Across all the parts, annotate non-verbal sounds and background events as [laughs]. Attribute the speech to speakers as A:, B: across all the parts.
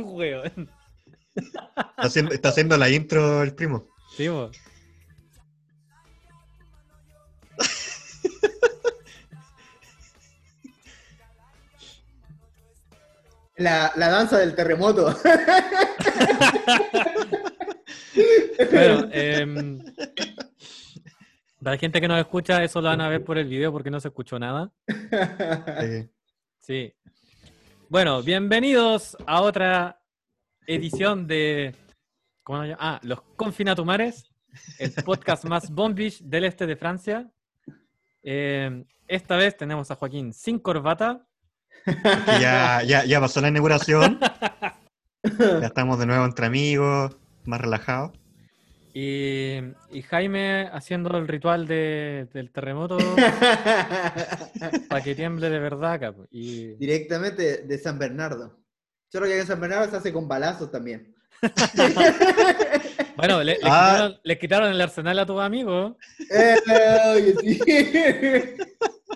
A: Weón.
B: Está haciendo, está haciendo la intro el primo.
A: Sí, po.
C: La, la danza del terremoto.
A: Bueno, em, para la gente que nos escucha, eso lo van a ver por el video porque no se escuchó nada. Sí. Bueno, bienvenidos a otra edición de. ¿Cómo se llama? Ah, Los Confinatumares, el podcast más bombish del este de Francia. Eh, esta vez tenemos a Joaquín sin corbata.
B: ya, ya, ya pasó la inauguración. [laughs] Ya estamos de nuevo entre amigos, más relajados.
A: Y, y Jaime haciendo el ritual de- del terremoto [laughs] para que tiemble de verdad. acá, po. Y,
C: Directamente de San Bernardo. Yo creo que en San Bernardo se hace con balazos también. [laughs]
A: bueno, le, le
B: Ah.
A: quitaron, le quitaron el arsenal a tus amigos.
C: Eh, oye, sí. [laughs]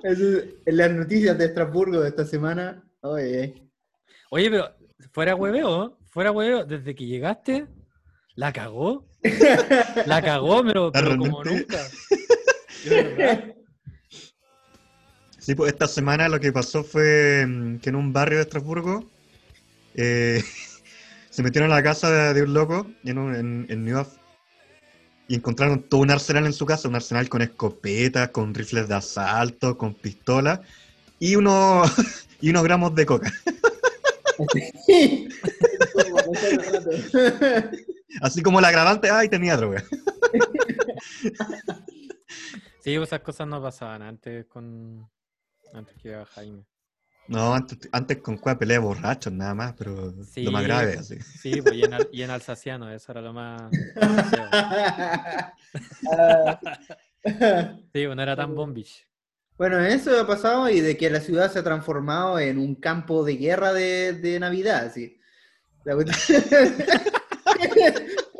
C: Es- en las noticias de Estrasburgo de esta semana. Oye.
A: Oye, pero fuera hueveo, fuera hueveo, desde que llegaste, la cagó. [laughs] La cagó, pero, pero como nunca. [laughs]
B: Sí, pues esta semana lo que pasó fue mm, que en un barrio de Estrasburgo eh, [laughs] se metieron a la casa de, de un loco en, un- en, en New York y encontraron todo un arsenal en su casa, un arsenal con escopetas, con rifles de asalto, con pistolas y, uno, y unos gramos de coca. [laughs] Así como el agravante, ay, tenía droga.
A: Sí, pues esas cosas no pasaban antes con. Antes que iba Jaime.
B: No, antes, antes con cueva pelea borrachos nada más, pero
A: Sí.
B: lo más grave, así.
A: Sí, pues y en, al- y en alsaciano, eso era lo más. [laughs] Sí, pues no era tan bombish.
C: Bueno, eso ha pasado y de que la ciudad se ha transformado en un campo de guerra de, de Navidad, sí. La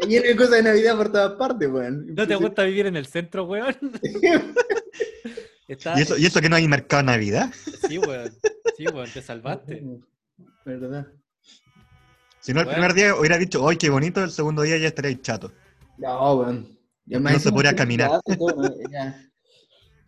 C: lleno de cosas de Navidad por todas partes, weón.
A: ¿No te gusta vivir en el centro, weón? [laughs] Está...
B: ¿Y eso, y eso que no hay mercado de Navidad?
A: Sí, weón. Sí, weón, te salvaste. [laughs]
C: ¿Verdad?
B: Si no, el
A: Bueno.
B: primer día hubiera dicho, ¡ay, qué bonito! El segundo día ya estaría ahí chato.
C: No, weón.
B: No se podría caminar.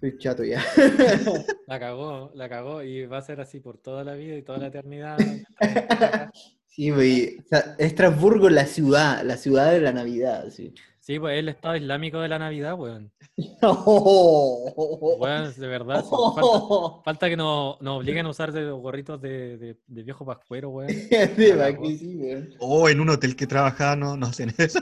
C: Estoy chato ya. [laughs]
A: La cagó, la cagó y va a ser así por toda la vida y toda la eternidad. [laughs]
C: Sí, güey. O sea, Estrasburgo, la ciudad, la ciudad de la Navidad, sí.
A: Sí, pues es el estado islámico de la Navidad, weón. [laughs]
C: Oh,
A: Weón, de verdad. sí, Falta, falta que nos, nos obliguen a usar de los gorritos de, de, de viejo pascuero, weón.
C: De sí, güey.
B: O en un hotel que trabajaba no, no hacen eso.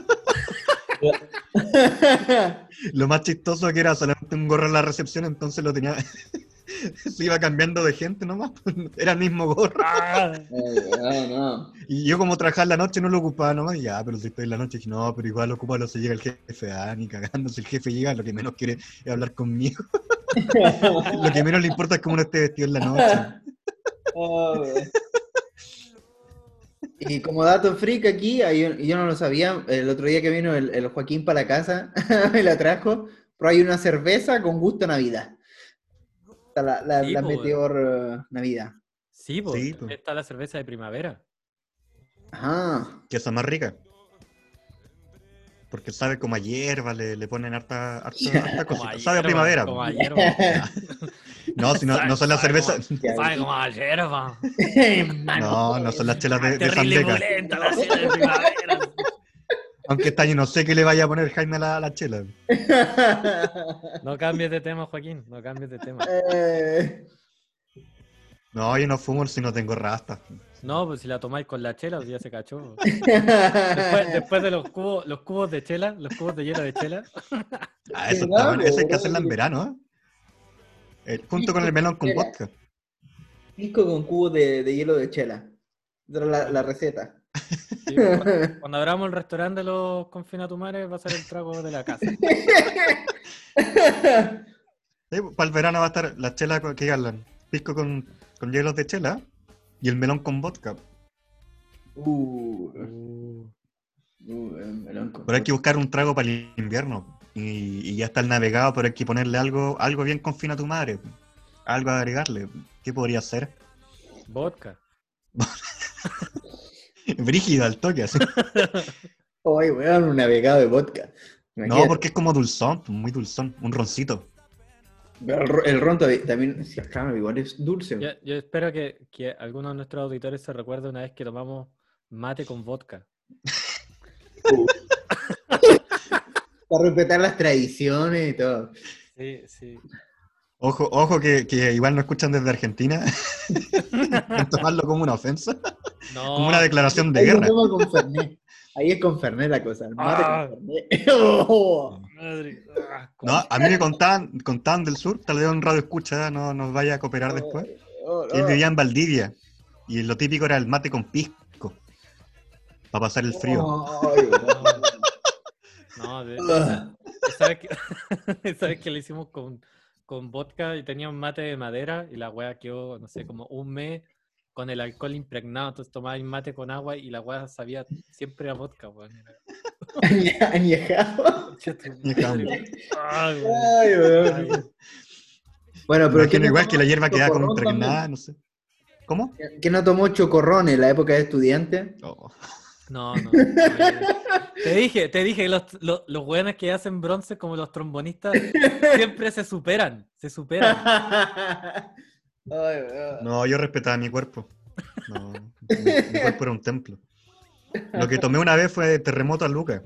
B: Lo más chistoso que era solamente un gorro en la recepción, entonces lo tenía... [laughs] Se iba cambiando de gente nomás. [laughs] Era el mismo gorro.
A: Ah,
C: No, [laughs] no.
B: Y yo como trabajaba en la noche no lo ocupaba nomás. Ya, pero si estoy en la noche, dije, no, pero igual ocupalo si llega el jefe. Ah, ni cagando. Si el jefe llega, lo que menos quiere es hablar conmigo. lo que menos le importa es cómo uno esté vestido en la noche.
C: Oh. Y como dato freak aquí, yo, yo no lo sabía, el otro día que vino el, el Joaquín para la casa, [laughs] me la trajo, pero hay una cerveza con gusto a Navidad. Está La, la,
A: Sí,
C: la
A: po,
C: Meteor eh, Navidad.
A: Sí, pues.
B: Sí.
A: Está la cerveza de primavera.
C: Ajá.
B: Que esa más rica. Porque sabe como a hierba, le, le ponen harta, harta, [laughs] cosita. Sabe a primavera.
A: Como
B: po.
A: a hierba. [laughs]
B: No, si no, no son las cervezas.
A: Sabe como a hierba. [laughs]
B: No, no son las chelas de, de Sandeca.
A: de primavera.
B: Aunque este año no sé qué le vaya a poner Jaime a la, la chela.
A: No cambies de tema, Joaquín. No cambies de tema.
B: No, yo no fumo si no tengo rastas.
A: No, pues si la tomáis con la chela, pues ya se cachó. Después, [laughs] después de los cubos, los cubos de chela, los cubos de hielo de chela.
B: Ah, eso
C: ¿Verdad,
B: está bueno. Eso hay que hacerla en verano, ¿eh? Eh, junto con el melón con vodka.
C: Pisco con cubo de, de hielo de chela. La, la receta.
A: Sí, pues, cuando [laughs] abramos el restaurante de los confinatumares va a ser el trago de la casa.
B: para el verano va a estar la chela con- que hablan. Pisco con, con hielos de chela y el melón con vodka.
C: Uh,
A: Uh,
C: uh, el melón con
B: Pero hay que buscar un trago para el invierno. Y, y ya está el navegado, pero hay que ponerle algo, algo bien confina a tu madre. Algo a agregarle. ¿Qué podría ser?
A: vodka. [laughs]
B: Brígido al toque, así.
C: Oye, weón, un navegado de vodka.
B: No, porque es como dulzón, muy dulzón, un roncito.
C: El, el ron todavía- también, claro, igual es dulce.
A: Yo, yo espero que, que alguno de nuestros auditores se recuerde una vez que tomamos mate con vodka. [laughs]
C: Para respetar las tradiciones y todo.
A: Sí, sí.
B: Ojo, ojo que, que igual no escuchan desde Argentina. [laughs] Tomarlo como una ofensa,
A: No,
B: como una declaración de guerra.
C: con. Ahí es con Fernet la cosa. El mate
A: Ah.
C: con Fernet. [laughs] Oh.
A: madre. Ah,
B: No, a mí me contaban, contaban del sur, tal vez un radio escucha, no nos vaya a cooperar después.
C: Oh,
B: Él
C: oh.
B: vivía en Valdivia y lo típico era el mate con pisco para pasar el frío. [laughs]
A: No, de-
C: Ah.
A: ¿sabes que, [laughs] ¿sabes que le hicimos con, con vodka y tenía un mate de madera y la wea quedó, no sé, como un mes con el alcohol impregnado? Entonces tomaba el mate con agua y la wea sabía siempre a vodka, weón. [laughs]
C: Añejado. Bueno, pero
B: imagino
C: ¿quién no
B: igual que la hierba quedaba como impregnada, no sé. ¿Cómo?
C: ¿Quién no tomó chocorrón en la época de estudiante?
B: Oh.
A: No, no. Te dije, te dije, los, los, los weones que hacen bronce como los trombonistas siempre se superan, se superan. [laughs]
C: Ay.
B: No, yo respetaba mi cuerpo. No, mi, mi cuerpo era un templo. Lo que tomé una vez fue terremoto a Lucas.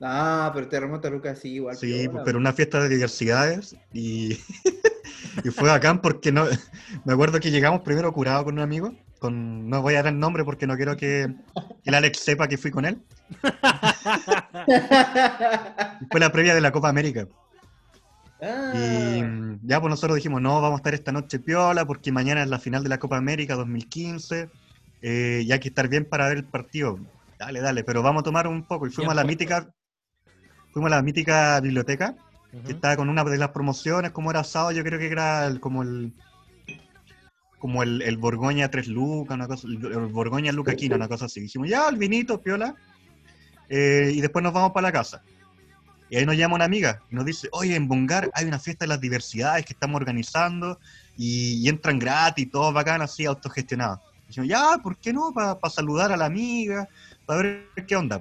C: Ah, pero terremoto Lucas sí, igual.
B: Sí, pero una fiesta de diversidades y, [laughs] y fue bacán porque no me acuerdo que llegamos primero curado con un amigo, con no voy a dar el nombre porque no quiero que, que el Alex sepa que fui con él. [laughs] Fue la previa de la Copa América.
C: Ah.
B: Y mm, ya pues nosotros dijimos, no, vamos a estar esta noche piola porque mañana es la final de la Copa América 2015 eh, y hay que estar bien para ver el partido. Dale, dale, pero vamos a tomar un poco. Y fuimos a la mítica, fuimos a la mítica biblioteca que estaba con una de las promociones, como era asado, yo creo que era el- como el como el, el Borgoña 3 Lucas, una cosa, el, Borgoña Luca Quina, una cosa así. Dijimos, ya, el vinito, piola. eh, y después nos vamos para la casa. Y ahí nos llama una amiga y nos dice, oye, en Bongar hay una fiesta de las diversidades que estamos organizando y, y entran gratis, todo bacán, así, autogestionado. Dijimos, ya, ¿por qué no? Para saludar a la amiga, para ver qué onda.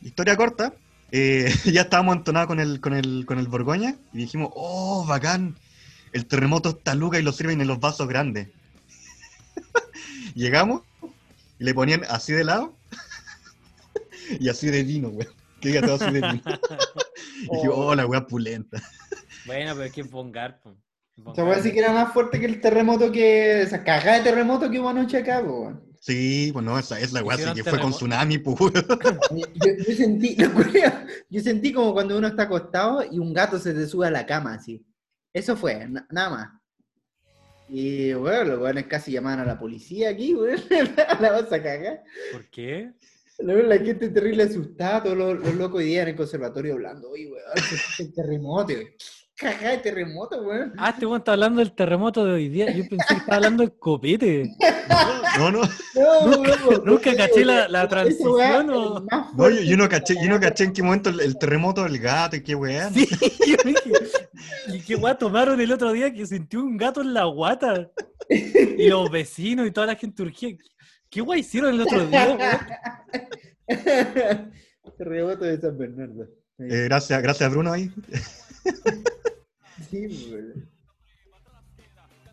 B: Historia corta, eh, [laughs] ya estábamos entonados con el, con, el, con el Borgoña y dijimos, oh, bacán, el terremoto está Luca y lo sirven en los vasos grandes. [laughs] Llegamos y le ponían así de lado [laughs] y así de vino, güey. Que diga todo así de vino. [laughs] Y dije, oh, la weá pulenta.
A: Bueno, pero es que bongar. po.
C: Se puede decir que era más fuerte que el terremoto que. Esa cagada de terremoto que hubo anoche acá, weón.
B: Sí, pues no, esa es la weá, sí
A: Hicieron
B: que fue con tsunami, pues.
C: Yo, yo sentí, [laughs] curioso, yo sentí como cuando uno está acostado y un gato se te sube a la cama, así. Eso fue, na- nada más. Y bueno, los weones casi llamaban a la policía aquí, weón. [laughs] la vas a cagar.
A: ¿Por qué?
C: La gente terrible asustada, todos los, los locos hoy día en el conservatorio hablando, oye, weón, el terremoto. y, Cagada de terremoto, weón.
A: Ah, este weón está hablando del terremoto de hoy día. Yo pensé que estaba hablando del copete.
B: No, no, [laughs]
C: No,
A: Nunca-
C: weón,
A: nunca
C: weón,
A: caché la-
C: weón,
A: la transición, o-
B: no, yo, yo no caché, yo no caché en qué momento el, el terremoto del gato y qué weá.
A: Sí, [laughs] yo dije, ¿y qué weá tomaron el otro día que sintió un gato en la guata? Y los vecinos y toda la gente urgía. ¿Qué weá hicieron el otro día?
C: Terremoto [laughs] de San Bernardo.
B: Eh, gracias, gracias Bruno ahí.
C: Sí.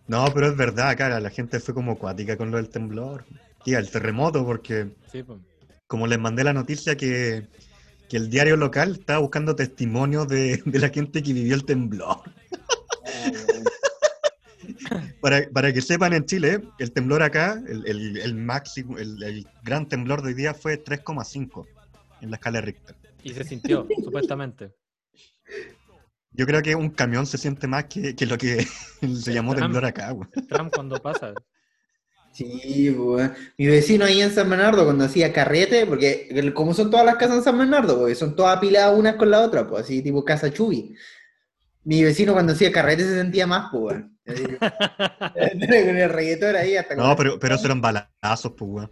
B: No, pero es verdad, cara, la gente fue como acuática con lo del temblor. Tía, el terremoto, porque
A: Sí, pues.
B: como les mandé la noticia que, que el diario local estaba buscando testimonios de, de la gente que vivió el temblor.
C: Ah.
B: Para, para que sepan en Chile, el temblor acá, el, el- el máximo, el, el gran temblor de hoy día fue 3,5 en la escala de Richter.
A: Y se sintió, supuestamente.
B: Yo creo que un camión se siente más que, que lo que [laughs] se llamó
A: Trump.
B: temblor acá, güey.
A: Trump cuando pasa.
C: Sí, weón. Mi vecino ahí en San Bernardo, cuando hacía carrete, porque como son todas las casas en San Bernardo, porque son todas apiladas unas con la otra, pues así tipo casa chubi. Mi vecino cuando hacía carrete se sentía más, pues. [laughs] Con el reggaetón ahí hasta
B: No, pero, pero esos eran balazos, pues.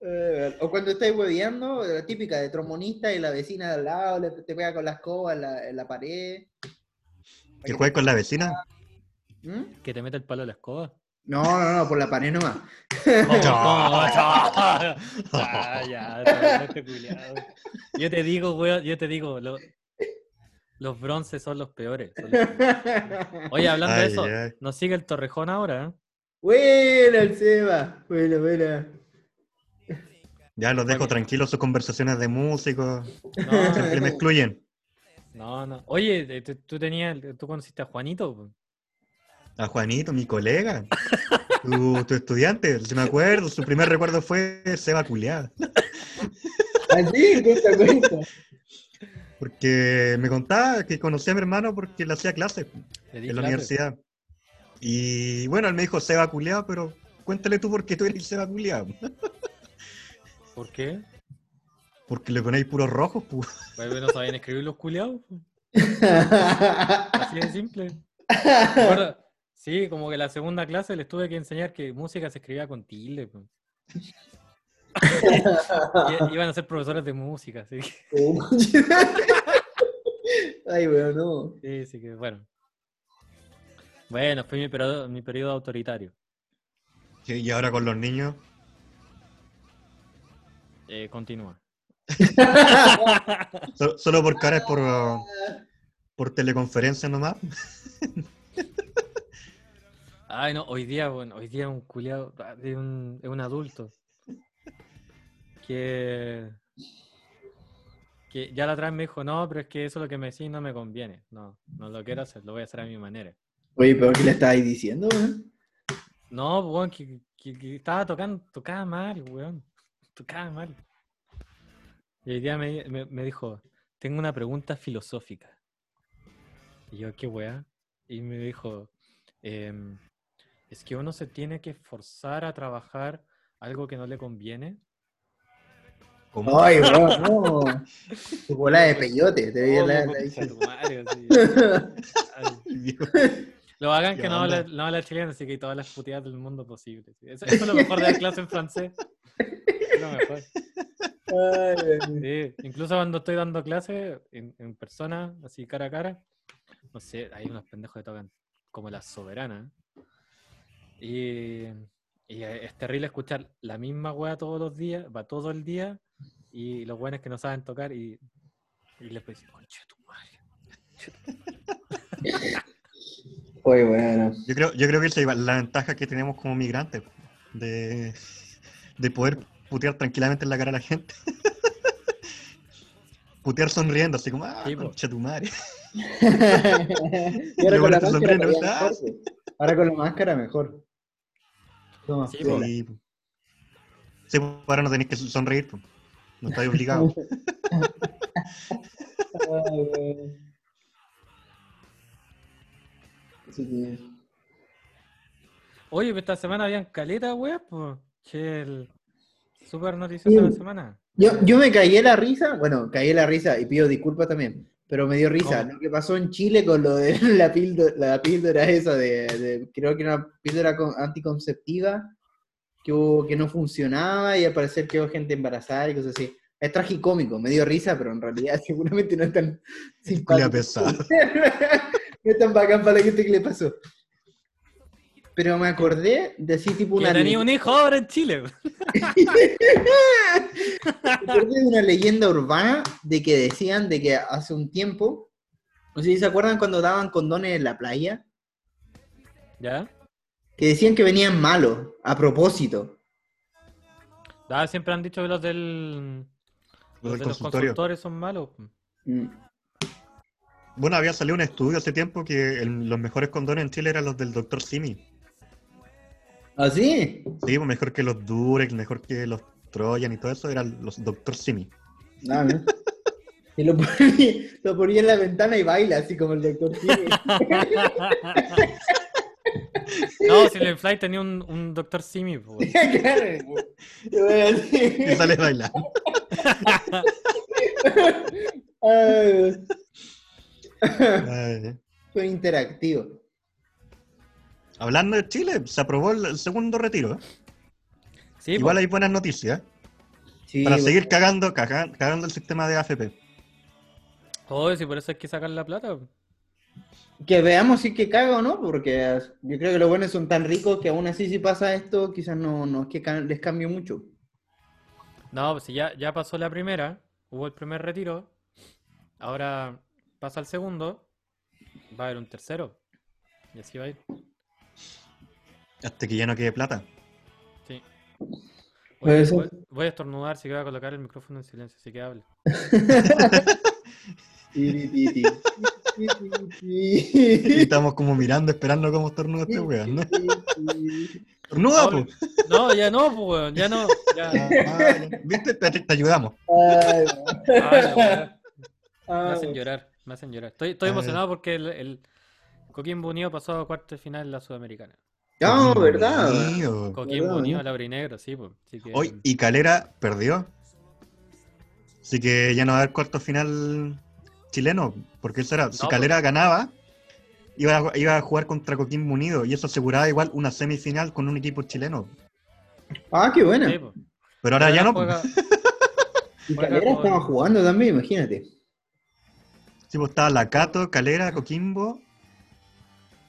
C: Eh, [laughs] o cuando estáis hueveando, la típica de trombonista y la vecina de al lado le, te pega con la escoba en la, en la pared.
B: Que juegue con la vecina.
C: ¿Mm?
A: que te mete el palo a la escoba.
C: No, no, no, por la pared nomás. [laughs]
A: ¿Cómo? Ah, ya, este. Yo te digo, weón, yo te digo, lo- los bronces son los peores. son los peores. [laughs] Oye, hablando de eso,
B: ay.
A: nos sigue el Torrejón ahora, ¿eh?
C: Buena el Seba. Buena, buena.
B: Ya los dejo tranquilos sus conversaciones de músicos.
A: No,
B: Siempre me excluyen.
A: no, no. Oye, tú- tenías, tú conociste a Juanito.
B: A Juanito, mi colega. Tu, tu estudiante, si me acuerdo, su primer recuerdo fue Seba Culeada. [laughs]
C: Así, cuenta, cuenta.
B: Porque me contaba que conocía a mi hermano porque le hacía clases en la
A: clase.
B: universidad. Y bueno, él me dijo Seba Culeado, pero cuéntale tú por qué tú eres Seba Culeado. [laughs]
A: ¿Por qué?
B: Porque le ponéis puros rojos, [laughs] pu.
A: Pues no sabían escribir los culiados. Así de simple. Sí, como que la segunda clase les tuve que enseñar que música se escribía con tilde. po. [laughs] Iban a ser profesores de música, que, [laughs]
C: Ay, weón, no.
A: sí, sí que bueno. Bueno, fue mi periodo, mi periodo autoritario.
B: Sí, Y ahora con los niños,
A: Eh, continúa. [laughs]
B: so- solo porque ahora es por, uh, por teleconferencia nomás.
A: Ay, no, hoy día, bueno, hoy día un culiado, es un, es un adulto. Que, que ya la otra vez me dijo, no, pero es que eso lo que me decís no me conviene. No, no lo quiero hacer, lo voy a hacer a mi manera.
C: Oye, pero ¿qué le estabais diciendo, weón?
A: No, weón, que, que- que estaba tocando, tocaba mal, weón. Tocaba mal. Y hoy día me, me- me dijo, tengo una pregunta filosófica. Y yo, ¿qué weá? Y me dijo, "Em, es que uno se tiene que forzar a trabajar algo que no le conviene.
B: ¿Cómo?
C: Ay, weón, no. [laughs] Tu bola de peyote, te veía
A: Oh,
C: la, la-. [laughs]
A: Ay. Lo hagan
B: ¿Qué
A: que no habla, no habla chileno, así que hay todas las puteadas del mundo posible. sí. Eso, eso es lo mejor de dar clase en francés. Es lo mejor. Sí, incluso cuando estoy dando clase en, en persona, así cara a cara, no sé, hay unos pendejos que tocan como la soberana. Y, y es terrible escuchar la misma wea todos los días, va todo el día, y los buenos que no saben tocar y, y les decir, conche tu madre.
C: Oye, bueno.
B: Yo creo, yo creo que esa es la ventaja que tenemos como migrantes, de, de poder putear tranquilamente en la cara a la gente. [laughs] putear sonriendo, así como, ah,
A: Sí,
B: concha tu madre. [laughs]
C: y ahora con la máscara mejor, pues. Ahora con la máscara mejor. Toma,
A: Sí.
B: Sí, ahora no tenéis que sonreír, po. No estáis obligados. [laughs]
C: Ay, weón. Sí, sí.
A: Oye, esta semana habían caleta, wea, pues. Che, el super noticiosa de la
C: Sí.
A: semana.
C: Yo, yo me caí en la risa, bueno, caí en la risa y pido disculpas también, pero me dio risa
A: ¿Cómo?
C: lo que pasó en Chile con lo de [laughs] la píldora, la píldora esa de, de- creo que era una píldora con- anticonceptiva que, hubo- que no funcionaba y al parecer quedó gente embarazada y cosas así. Es tragicómico, me dio risa, pero en realidad [laughs] seguramente no es tan simpático.
B: pesado. [laughs]
C: no es tan bacán para la gente que le pasó. Pero me acordé de así tipo una...
A: tenía un hijo ahora en Chile. [laughs]
C: Me acordé de una leyenda urbana de que decían de que hace un tiempo, no sé si se acuerdan cuando daban condones en la playa,
A: ¿Ya?
C: Que decían que venían malos, a propósito.
A: Ah, siempre han dicho que los del.
B: Los del
A: Los de los consultores son malos.
C: Mm.
B: Bueno, había salido un estudio hace tiempo que el- los mejores condones en Chile eran los del Dr. Simi.
C: ¿Ah, sí?
B: Sí, pues mejor que los Durex, mejor que los Trojan y todo eso, eran los Dr. Simi.
C: Ah, ¿no? Y lo ponía, lo ponía en la ventana y baila, así como el doctor Simi. [laughs] [laughs]
A: no, si el Fly tenía un, un Dr. Simi. po. [laughs]
C: Claro. Y
B: sale bailando. [laughs]
C: Ay,
B: Ay.
C: Fue interactivo.
B: Hablando de Chile, se aprobó el, segundo retiro.
A: Sí,
B: Igual
A: po.
B: hay buenas noticias.
C: Sí,
B: para
C: bueno.
B: seguir cagando, caga- cagando el sistema de AFP.
A: Joder, si por eso hay que sacar la plata.
C: Que veamos si que caga o no, porque yo creo que los buenos son tan ricos que aún así si pasa esto, quizás no, no es que les cambie mucho.
A: No, pues si ya, ya pasó la primera, hubo el primer retiro, ahora pasa el segundo, va a haber un tercero. Y así va a ir.
B: Hasta que ya no quede plata.
A: Sí.
C: Puede
A: Oye,
C: ser.
A: voy, voy a estornudar, así que voy a colocar el micrófono en silencio, así que hable. [laughs]
B: Y estamos como mirando, esperando cómo estornuda este weón, ¿no? ¡Estornuda, po!
A: No, ya no, pues, weón, ya no. Ya.
B: Ah, ya. ¿Viste? Te, te ayudamos.
C: Ay,
A: Ay, la weá. Me
C: ah,
A: hacen llorar, me hacen llorar. Estoy, estoy
B: Ay.
A: emocionado porque el, el Coquimbo Unido pasó a cuarto de final en la Sudamericana.
C: No, verdad.
B: Mío.
A: Coquimbo
C: ¿Verdad,
A: Unido? Laurinegro, sí, pues. Que,
B: Hoy, y Calera perdió. Así que ya no va a haber cuarto final chileno. Porque eso era, si
A: No,
B: Calera ganaba, iba a, iba a jugar contra Coquimbo Unido. Y eso aseguraba igual una semifinal con un equipo chileno.
C: Ah, qué buena.
A: sí, pues.
B: Pero ahora ya no. pues.
A: juega- [laughs]
C: Y
A: juega
C: Calera estaba jugando también, imagínate.
B: Sí, pues estaba Lacato, Calera, Coquimbo.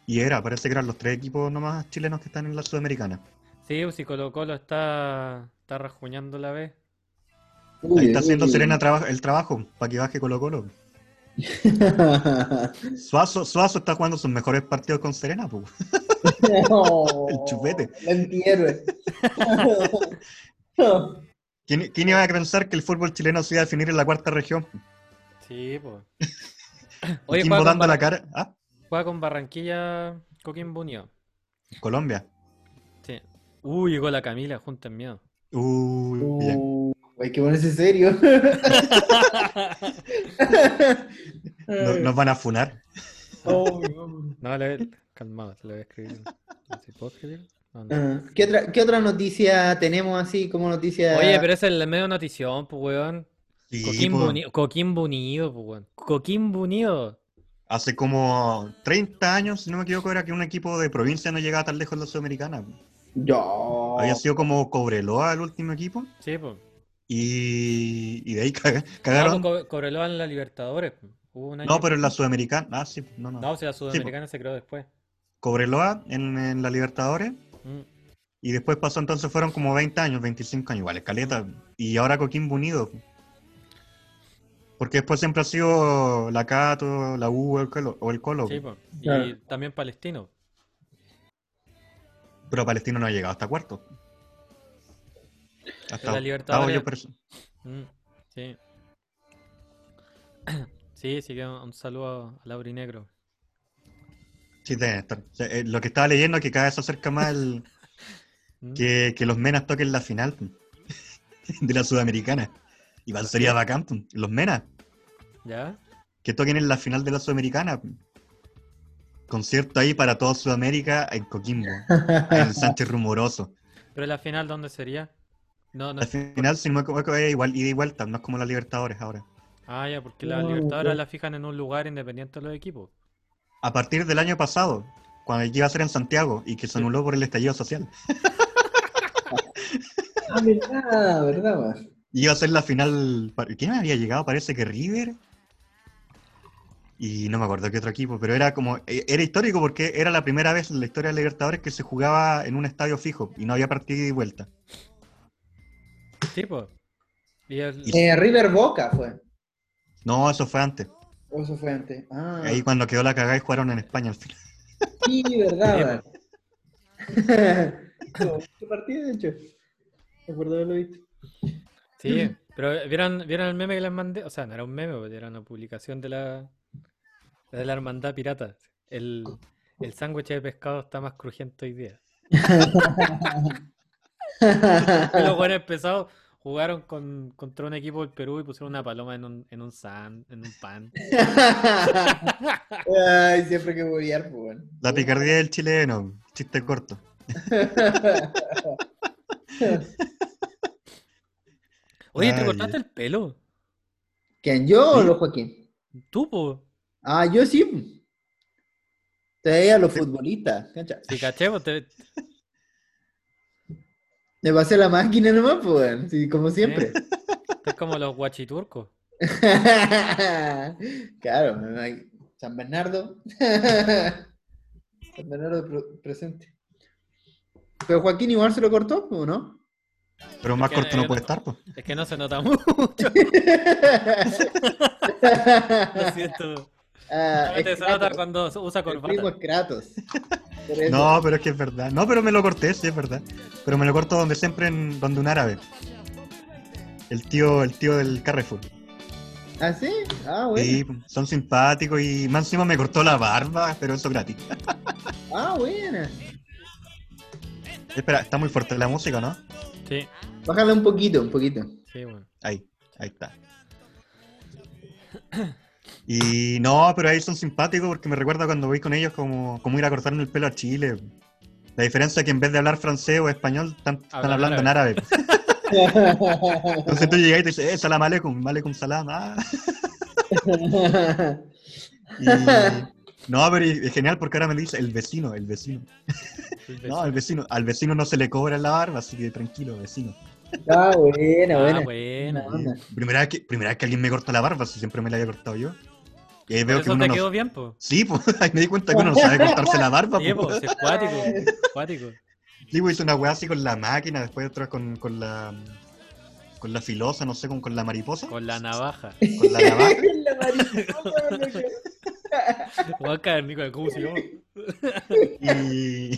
B: Y era, parece que eran los tres equipos nomás chilenos que están en la Sudamericana.
A: Sí, pues si Colo Colo está, está rajuñando la vez.
B: Ahí está haciendo
C: uy.
B: Serena traba- el trabajo para que baje Colo Colo. [laughs] Suazo, Suazo está jugando sus mejores partidos con Serena, pues. [laughs]
C: No,
B: El chupete.
C: Antihéroe. [laughs]
B: ¿Quién, quién iba a pensar que el fútbol chileno se iba a definir en la cuarta región?
A: Sí, pues. Oye,
B: Coquimbo
A: juega con,
B: dando la cara. Ah,
A: juega con Barranquilla Coquimbo Unido.
B: Colombia.
A: Sí. Uy, llegó la Camila, junta en miedo.
B: Uy, bien.
C: Hay que ponerse serio. [laughs]
B: No- nos van a funar.
C: Oh, no.
A: Le, calmado, se lo voy a escribir. No sé, ¿Puedo escribir? No, no.
C: Ah, ¿Qué otra, ¿Qué otra noticia tenemos así como noticia?
A: Oye, pero ese es el medio notición, pues, weón.
B: Sí,
A: Coquimbo, Coquimbo Unido, pues, weón. Coquimbo Unido.
B: Hace como 30 años, si no me equivoco, era que un equipo de provincia no llegaba tan lejos en la Sudamericana.
C: Yo.
B: Había sido como Cobreloa el último equipo.
A: Sí, pues.
B: Y, y de ahí [laughs] caga-
A: No,
B: cagaron.
A: pues, Co- Cobreloa en la Libertadores. pues. Hubo un año
B: No, pero en la Sudamericana. Ah, sí, no, no.
A: No, o sea, la Sudamericana se creó después.
B: Cobreloa en, en la Libertadores.
A: Mm.
B: Y después pasó, entonces fueron como 20 años, 25 años, igual, escaleta. Y ahora Coquimbo Unido. Porque después siempre ha sido la Cato, la U o el Colo. O el Colo
A: Sí, pues. Y
C: Claro.
A: también Palestino.
B: Pero Palestino no ha llegado hasta cuarto. Hasta
A: la Libertadores-
B: yo
A: Mm, Sí. [clears throat] Sí, sí que un, saludo a Lauri Negro.
B: Sí, debe estar. Eh, lo que estaba leyendo es que cada vez se acerca más el- [laughs]
A: Mm.
B: que, que los Menas toquen la final [laughs] de la Sudamericana. Igual sería bacán, los Menas,
A: ¿Ya?
B: que toquen en la final de la Sudamericana. Concierto ahí para toda Sudamérica en Coquimbo, en Sánchez [laughs] Rumoroso.
A: Pero la final, ¿dónde sería? No, no.
B: La final, si no me equivoco, es igual, ida y vuelta, no es como la Libertadores ahora.
A: Ah, ya, porque la
C: No,
A: Libertadores la fijan en un lugar independiente de los equipos.
B: A partir del año pasado, cuando iba a ser en Santiago y que se anuló por el estallido social. [laughs]
C: Ah, verdad, verdad.
B: Iba a ser la final. ¿Quién había llegado? Parece que River. Y no me acuerdo qué otro equipo, pero era como. e- Era histórico porque era la primera vez en la historia de Libertadores que se jugaba en un estadio fijo y no había partido y vuelta.
A: Sí, pues. El-
C: Eh, River Boca fue.
B: No, eso fue antes.
C: O eso fue antes. Ah,
B: Ahí cuando quedó la cagada y jugaron en España al final.
C: sí, verdad,
A: Sí,
C: va. [laughs] ¿Qué partido, de hecho? Me acuerdo de haberlo visto.
A: Sí, pero ¿vieron, ¿vieron el meme que les mandé? O sea, no era un meme, porque era una publicación de la, de la hermandad pirata. El, el sándwich de pescado está más crujiente hoy día. [laughs] [laughs] Y los [laughs] buenos pesados jugaron con, contra un equipo del Perú y pusieron una paloma en un, en un, san, en un pan. [laughs]
C: Ay, siempre que voy a pues, bueno.
B: La picardía del chileno, chiste corto.
A: Oye, ¿te
B: Ay,
A: cortaste el pelo?
C: ¿Quién, yo o los Joaquín?
A: ¿Tú, po?
C: Ah, yo sí. Te veía a los futbolistas, ¿cacha?
A: Sí, caché, te-
C: Me pasé la máquina nomás, pues. Sí, como siempre. [laughs]
A: es como los guachiturcos. [laughs]
C: claro, San Bernardo. [laughs] San Bernardo pre- presente. Pero Joaquín igual se lo cortó, ¿o no?
B: Pero más
A: que-
B: corto no puede estar, pues.
A: Es que no se nota mucho. Lo siento.
C: Ah,
A: Solamente
C: es
A: se nota
C: Kratos.
A: cuando usa
C: El primo
A: corbata.
C: es Kratos. [laughs]
B: No, pero es que es verdad. No, pero me lo corté, sí, es verdad. Pero me lo corto donde siempre, en, donde un árabe. El tío, el tío del Carrefour.
C: ¿Ah, sí? Ah, bueno.
B: Sí, son simpáticos y más encima me cortó la barba, pero eso gratis. [laughs]
C: Ah, buena.
B: Espera, está muy fuerte la música, ¿no?
A: Sí,
C: Bájala un poquito, un poquito.
A: sí, bueno.
B: Ahí, ahí está. Y no, pero ahí son simpáticos porque me recuerda cuando voy con ellos como, como ir a cortarme el pelo a Chile. La diferencia es que en vez de hablar francés o español, están, están
A: Hablan
B: hablando en árabe. Entonces tú llegas y te dices, eh, salam aleikum, aleikum salam. ah. [laughs] Y- No, pero es genial porque ahora me dice el vecino, el vecino. No, el vecino, al vecino no se le cobra la barba, así que tranquilo, vecino.
C: ah, buena,
A: Ah,
C: buena.
A: buena.
C: Onda.
B: Primera vez, que, primera vez que alguien me corta la barba, si siempre me la había cortado yo. Y ahí
A: Por
B: veo que
A: eso
B: uno
A: te
B: no...
A: quedó bien, po.
B: Sí, pues, [laughs] ahí me di cuenta que uno no sabe [laughs] cortarse la barba.
A: Sí,
B: po.
A: po, sí, es cuático. cuático.
B: Sí, pues hice una weá así con la máquina, después otra con, con la con la filosa, no sé, con, con la mariposa.
A: Con la navaja.
B: Con la navaja. [laughs]
C: La mariposa.
A: Va a caer, Nico, ¿cómo se llama?
B: Y,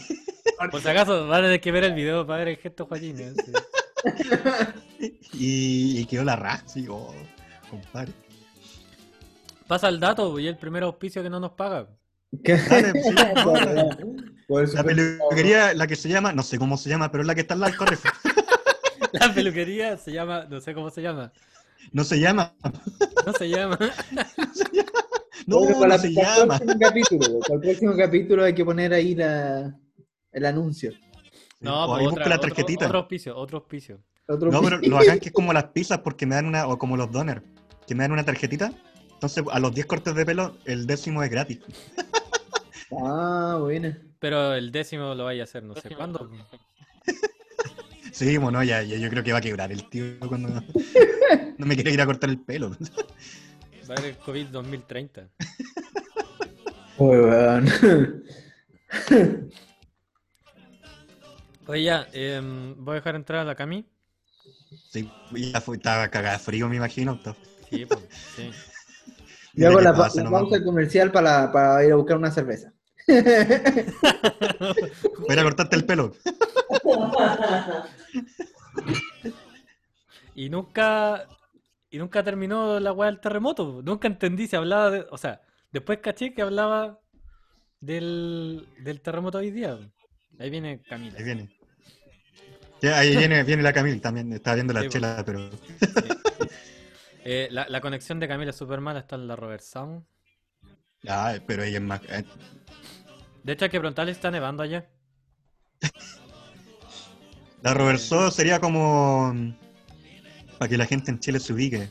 A: Por si acaso, van a tener que ver el video para ver el gesto Joaquín. ¿eh? Sí.
B: y, y quedó la raja, sí, oh, compadre.
A: Pasa el dato y el primer auspicio que no nos paga.
B: La-
C: Por
B: La peluquería, la que se llama, no sé cómo se llama, pero es la que está al lado del. [laughs]
A: La peluquería se llama, no sé cómo se llama.
B: No se llama.
A: No se llama. [laughs]
B: No,
C: Bueno, [laughs]
B: no
C: para,
B: se
C: para el
B: llama.
C: capítulo, para el próximo capítulo hay que poner ahí la, el anuncio.
A: No,
B: o
A: pues
B: ahí
A: otra-
B: busca la
A: otro-
B: tarjetita.
A: Otro auspicio, otro auspicio.
C: Otro
B: No, pero lo bacán que es como las pizzas porque me dan una, o como los doners, que me dan una tarjetita. Entonces, a los 10 cortes de pelo, el décimo es gratis.
C: Ah, buena.
A: Pero el décimo lo vaya a hacer, no sé cuándo. [laughs]
B: Sí, bueno, ya, ya yo creo que va a quebrar el tío cuando [laughs] no me quiere ir a cortar el pelo.
A: Va a haber el COVID 2030. [laughs]
C: Uy, weón.
A: Oye, ya, em, voy a dejar entrar a la Cami.
B: Sí, ya fue, estaba cagada de frío, me imagino.
A: Sí, pues, sí.
C: Yo hago la,
B: nomás.
C: pausa comercial para, para ir a buscar una cerveza. [laughs]
B: Voy a cortarte el pelo. [laughs]
A: Y nunca, y nunca terminó la weá del terremoto. Nunca entendí si hablaba de, o sea, después caché que hablaba del, del terremoto hoy día. Ahí viene Camila.
B: Ahí viene. Ahí [laughs] viene, viene la Camil también. Estaba viendo la
A: Sí,
B: chela, pero.
A: Eh, la, la conexión de Camila es súper mala, está en la Robert Sound.
B: Ah, pero ella es más. eh,
A: De hecho, hay que preguntarle está nevando allá.
B: La Roverso sería como. mm, Para que la gente en Chile se ubique.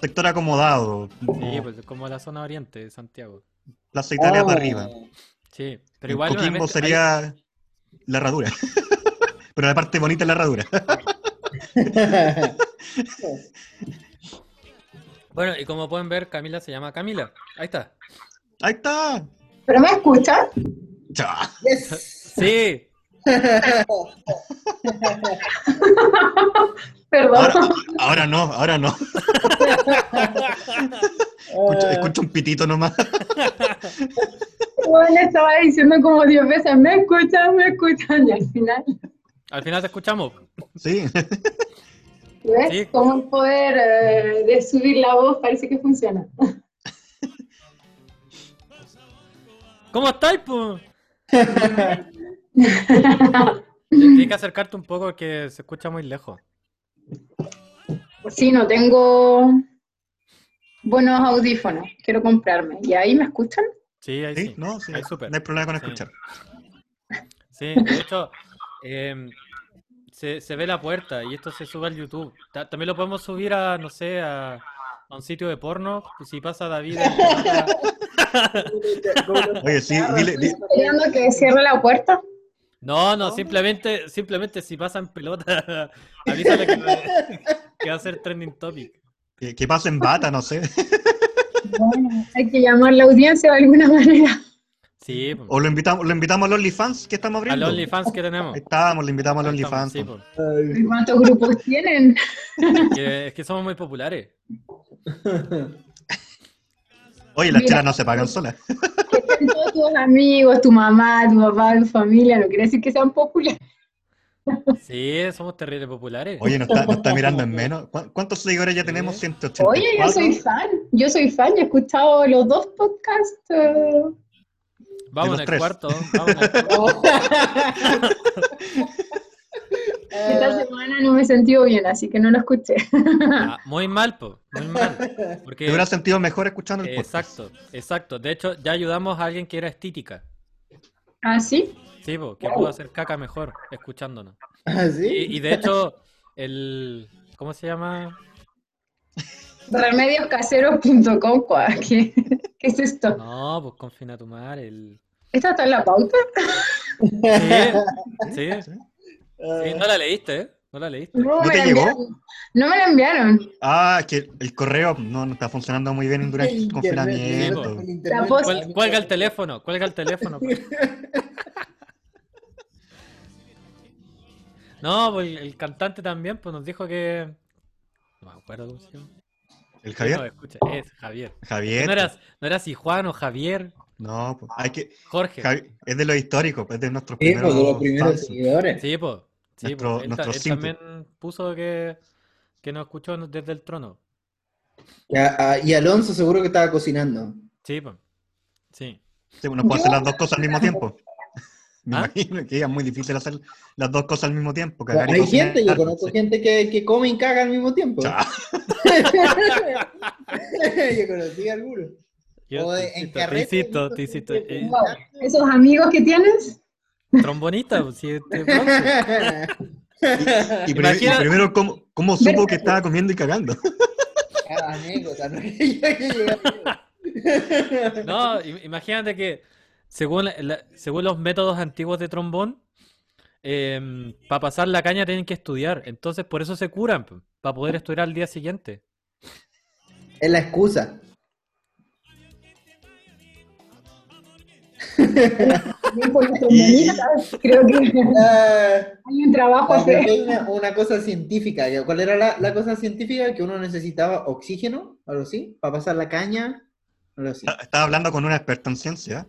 B: Sector acomodado.
A: Sí,
B: como
A: pues es como la zona oriente de Santiago.
B: Plaza Italia para arriba.
A: Sí, pero igual
B: Coquimbo sería la herradura. [laughs] pero la parte bonita es la herradura. [laughs] [laughs]
A: Bueno, y como pueden ver, Camila se llama Camila. Ahí está.
B: Ahí está.
D: ¿Pero me escuchas?
C: Yes.
A: Sí. [laughs]
D: Perdón.
B: Ahora, ahora no, ahora no. [laughs] Escucho, escucho un pitito nomás.
D: Bueno, estaba diciendo como 10 veces, me escuchan, me escuchan, y al final,
A: Al final te escuchamos.
B: Sí.
D: ¿ves?
A: Sí.
D: Como el poder eh, de subir la voz parece que funciona.
A: ¿Cómo estáis, po? [laughs] Tienes que acercarte un poco porque se escucha muy lejos.
D: Sí, no tengo buenos audífonos, quiero comprarme. ¿Y ahí me escuchan?
A: Sí, ahí
B: Sí,
A: sí.
B: no, sí.
A: Ahí súper.
B: No hay problema con
A: Sí.
B: escuchar.
A: Sí, de hecho, em, se, se ve la puerta y esto se sube al YouTube. Ta- También lo podemos subir a, no sé, a, a un sitio de porno. Si pasa David.
B: Oye, sí, dile, di-
D: ¿Esperando que cierre la puerta?
A: No, no, simplemente, simplemente si pasa en pelota, [laughs] avísale que, va- que va a ser trending topic.
B: que, que pase en bata, no sé.
D: Bueno, hay que llamar a la audiencia de alguna manera.
A: Sí, po.
B: O lo invitamos, lo invitamos a los OnlyFans que estamos abriendo.
A: OnlyFans que tenemos.
B: Ahí estamos, lo invitamos a los OnlyFans.
A: Sí,
B: po.
D: ¿Cuántos grupos [laughs] tienen?
A: Que- es que somos muy populares.
B: Oye, las chelas no se pagan solas.
D: Que estén todos tus amigos, tu mamá, tu papá, tu familia, no quiere decir que sean populares.
A: Sí, somos terribles populares.
B: Oye, nos está, nos está mirando en menos. ¿Cu- ¿Cuántos seguidores ya tenemos?
A: Sí.
B: 184.
D: Oye, yo soy fan, yo soy fan, yo he escuchado los dos podcasts. Eh,
A: Vamos
B: los
A: en el
B: tres.
A: cuarto. Vamos en el cuarto. [laughs]
D: Esta semana no me he sentido bien, así que no lo escuché.
A: Ah, muy mal, po. Muy mal. Porque,
B: Te hubiera sentido mejor escuchando el podcast.
A: exacto, exacto. De hecho, ya ayudamos a alguien que era estítica.
D: ¿Ah, sí?
A: Sí, po, que pudo hacer caca mejor escuchándonos.
C: ¿Ah, sí?
A: Y, y de hecho, el. ¿Cómo se llama?
D: Remedioscaseros.com, ¿qué, ¿qué es esto?
A: No, pues confina tu madre. El...
D: ¿Esto está en la pauta?
A: Sí, [laughs] sí, sí, no la leíste, ¿eh? No la leíste.
D: No,
B: ¿No
D: me
B: te
D: la
B: llegó?
D: enviaron. No me la enviaron.
B: Ah, que el correo no, no está funcionando muy bien durante el confinamiento.
D: Voz-
A: Cuel- cuelga el teléfono, cuelga el teléfono. pues. [laughs] No, pues el, el cantante también pues nos dijo que. No me acuerdo cómo se llama.
B: ¿El
A: No,
B: Javier?
A: escucha, es Javier.
B: Javier.
A: No eras, no eras si Juan o Javier,
B: No, pues, hay que.
A: Jorge.
B: Javi- es de los históricos, es de nuestros
C: Sí,
B: primeros.
C: pues, de los primeros seguidores.
A: Sí, pues. Sí,
B: Nuestro-
A: po. Él,
B: nuestro
A: él también puso que, que nos escuchó desde el trono.
C: Ya, ah, y Alonso seguro que estaba cocinando.
A: Sí, pues. Sí.
B: Sí, uno puede hacer las dos cosas al mismo tiempo. Me
A: ¿Ah?
B: imagino que es muy difícil hacer las dos cosas al mismo tiempo. cagar
C: Hay
B: cocinar,
C: gente, yo conozco
B: sí.
C: gente que, que come y caga al mismo tiempo. [laughs] Yo conocí a algunos.
A: Yo te
C: en
A: insisto, te insisto, te eh,
D: ¿Esos amigos que tienes?
A: trombonista, pues, sí, este bronce. [laughs]
B: Y,
A: Imagina-
B: y primero, ¿cómo, cómo supo que estaba comiendo y cagando?
C: Cada anécdota, ¿no? [laughs]
A: Imagínate que según, la- según los métodos antiguos de trombón, para pasar la caña tienen que estudiar. Entonces, por eso se curan, para poder estudiar al día siguiente.
C: Es la excusa.
D: Creo que [laughs] hay un trabajo hacer.
C: hay una, una cosa científica. ¿Cuál era la, la cosa científica? Que uno necesitaba oxígeno, algo así, para pasar la caña, algo así.
B: Estaba- Estaba hablando con una experta en ciencia.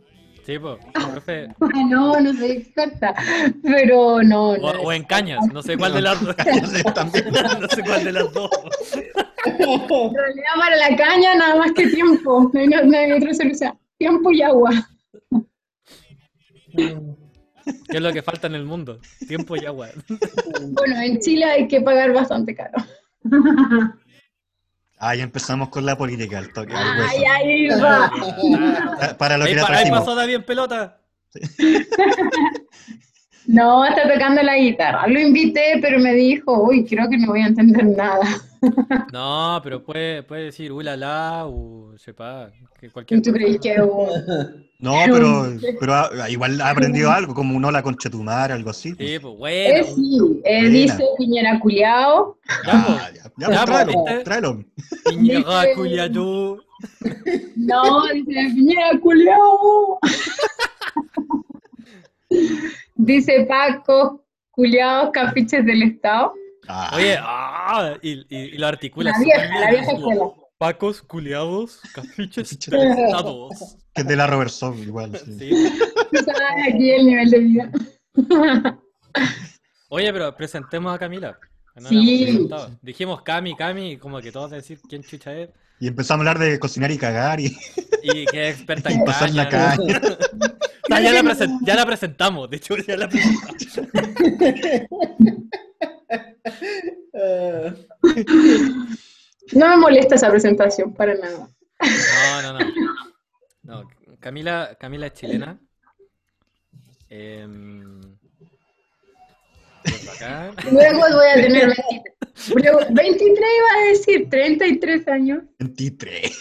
A: Sí, pues, profe. [laughs]
D: No, no soy experta, pero no.
A: O,
D: no.
A: o en cañas, no sé cuál de las dos. [laughs] [laughs] No sé cuál de las dos.
D: En realidad para la caña nada más que tiempo, no hay, no hay otra solución. Tiempo y agua.
A: ¿Qué es lo que falta en el mundo? Tiempo y agua.
D: Bueno, en Chile hay que pagar bastante caro.
B: Ah, ya empezamos con la política, al toque.
D: Ay, ay, va.
B: Ah, Para lo
A: Ahí,
B: que
A: ahí pasó David en pelota. [laughs]
D: No, está tocando la guitarra. Lo invité, pero me dijo, uy, creo que no voy a entender nada.
A: No, pero puede, puede decir ulala o sepa, que [laughs]
D: ¿Y
A: cualquier
D: tú crees que
B: No, pero, pero igual ha aprendido algo, como un hola conchetumar, algo así.
A: Sí, pues
D: Eh,
A: bueno.
D: sí, eh, dice Piñera Culeado.
A: Ya, pues.
B: Ah, ya, ya,
A: Ya,
B: pues, tráelo,
A: ¿viste?
B: tráelo.
A: Piñera,
D: Dice-
A: culiadú. [laughs]
D: No, dice Piñera Culeado. [laughs] dice Paco, Culeados, capiches del Estado.
B: Ah,
A: Oye, ah, y, y, y lo articula
D: La
A: súper
D: vieja,
A: bien.
D: la vieja escuela.
A: Pacos, culiados, cafiches prestados.
B: que es de la Robert Song, igual. sí.
A: Sí.
D: Aquí el nivel de vida. [laughs]
A: Oye, pero presentemos a Camila. no la
D: Sí.
A: Dijimos Cami, Cami, como que todos decir quién chucha es.
B: Y empezamos a hablar de cocinar y cagar y,
A: Y que es experta [laughs]
B: y
A: en
B: pasar la
A: caña.
B: caña. [laughs]
A: Ya, la ya la presentamos, de hecho ya la presentamos.
D: No me molesta esa presentación para nada.
A: No, no, no. No, Camila, Camila es chilena. Bacán.
D: Luego voy a tener 23. Luego, 23 iba a decir, 33 años.
B: 23.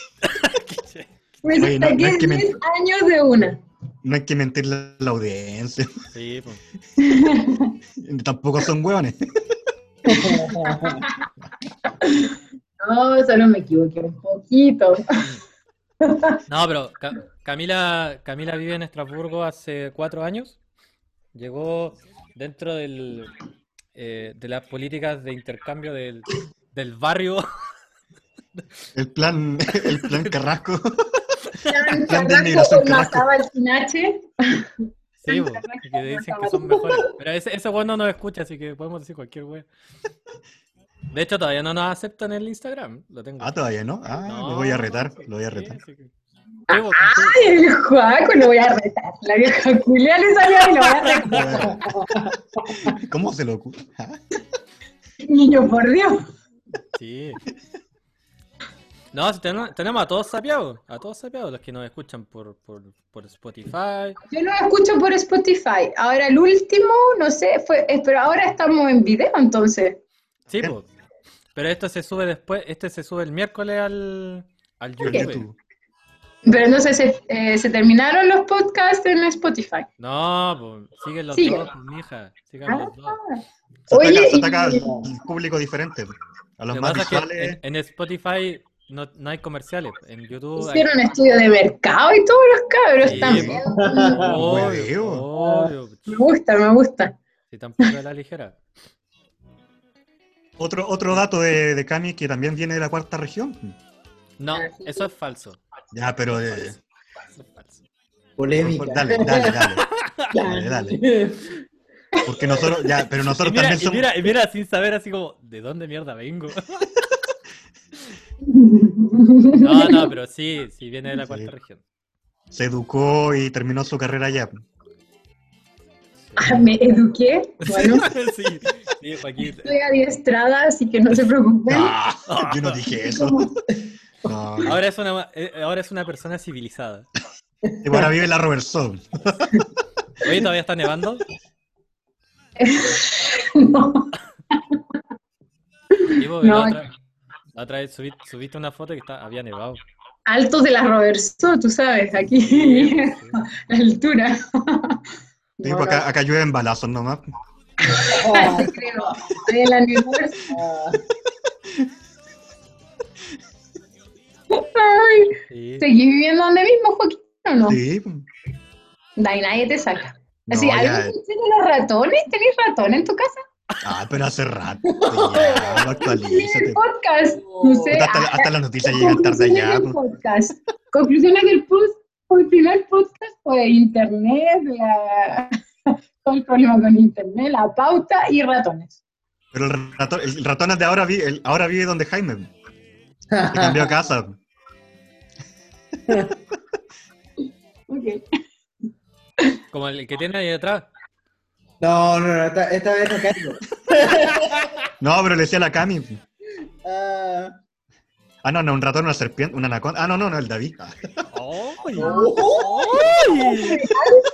D: Me
B: Oye, no- no es que me-
D: 10 años de una.
B: No hay que mentirle a la audiencia.
A: Sí, pues.
B: Tampoco son hueones.
D: No, solo me equivoqué un poquito.
A: No, pero Ca- Camila, Camila vive en Estrasburgo hace cuatro años. Llegó dentro del, eh, de las políticas de intercambio del, del barrio.
B: El plan, el plan [laughs] Carrasco.
D: Plan
B: plan de
D: Carrasco
B: Carrasco.
A: Sí, po, que dicen que son mejores. Pero ese, ese weón no nos escucha, así que podemos decir cualquier weón. De hecho, todavía no nos aceptan en el Instagram. Lo tengo.
B: Ah, todavía no. Ah,
A: No,
B: lo voy a retar. Lo voy a retar.
A: Sí, sí.
D: Ay, el Juaco, lo voy a retar. La vieja culia le salió y lo voy a retar.
B: ¿Cómo se lo ocurre?
D: Niño, por Dios.
A: Sí. No, si tenemos, tenemos a todos sapeados, a todos sapeados, los que nos escuchan por, por, por Spotify.
D: Yo lo escucho por Spotify. Ahora el último, no sé, fue, eh, pero ahora estamos en video entonces.
A: Sí, po. Pero esto se sube después, este se sube el miércoles al, al YouTube.
D: Pero entonces se, eh, se terminaron los podcasts en Spotify.
A: No, pues, siguen los
D: Sigue.
A: dos, pues, mija. Sigan los dos.
B: Se ataca,
D: Oye,
B: se ataca
D: y-
B: al público diferente. A los más
A: pasa es que
B: visuales.
A: en, en Spotify no, no hay comerciales. En YouTube hay...
D: Hicieron estudio de mercado y todos los cabros
A: Sí,
D: también.
A: Obvio,
B: Hueveo.
A: obvio.
D: Me gusta, me gusta.
A: Si tampoco es la ligera.
B: Otro, otro dato de, de Cami que también viene de la cuarta región.
A: No,
D: Ah, sí,
A: eso es falso.
B: Ya, pero. eh,
A: Eso es falso.
C: Polémica.
B: dale, dale, dale. [laughs] Dale, dale. Porque nosotros, ya, pero
A: Y
B: nosotros
A: mira,
B: también
A: y
B: somos.
A: mira, y mira sin saber así como, ¿de dónde mierda vengo? [laughs]
D: No,
A: No, no, [laughs] pero sí, sí viene de la
B: Sí.
A: cuarta región.
B: Se educó y terminó su carrera allá.
D: Ah, me eduqué. Bueno, [laughs]
A: sí,
D: estoy adiestrada, así que no se preocupen.
B: Ah, yo no dije eso. No, no.
A: Ahora es una, eh, ahora es una persona civilizada.
B: Y ahora vive en la Robertson.
A: Oye, ¿todavía está nevando? [laughs]
D: No.
A: Porque
D: No.
A: otra, otra vez subí- subiste una foto que está, había nevado.
D: Altos de la Robertson, tú sabes, aquí,
A: Sí, [laughs]
D: la altura.
B: Sí, acá,
D: no,
B: acá llueven balazos nomás. [laughs]
D: te creo. Estoy en la. Ay,
A: sí.
D: ¿Seguí viviendo donde mismo, Joaquín, o no?
B: Sí.
D: De ahí nadie te saca.
B: No,
D: Así, ¿algo
B: ya-
D: escuché de los ratones? ¿Tenés ratón en tu casa?
B: Ah, pero hace rato. Ya, no actualízate.
D: El [laughs] podcast. No sé.
B: Hasta,
D: ah,
B: hasta las noticias llegan tarde
D: del
B: pues.
D: podcast. Conclusiones del post. El primer podcast fue internet, la... [laughs] todo el problema con internet, la pauta y ratones.
B: Pero el ratón, el ratón de ahora, vi- el- ahora vive donde Jaime. Se cambió a casa. [laughs]
D: Ok.
A: Como el que tiene ahí detrás.
C: No, no, no, esta, esta vez no caigo. [laughs]
B: No, pero le decía a la Cami.
C: Ah.
B: Ah, no, no, un ratón, una serpiente, una anaconda. Ah, no, no, no, el David. Ah,
A: ¡Ay!
C: ¡Ay!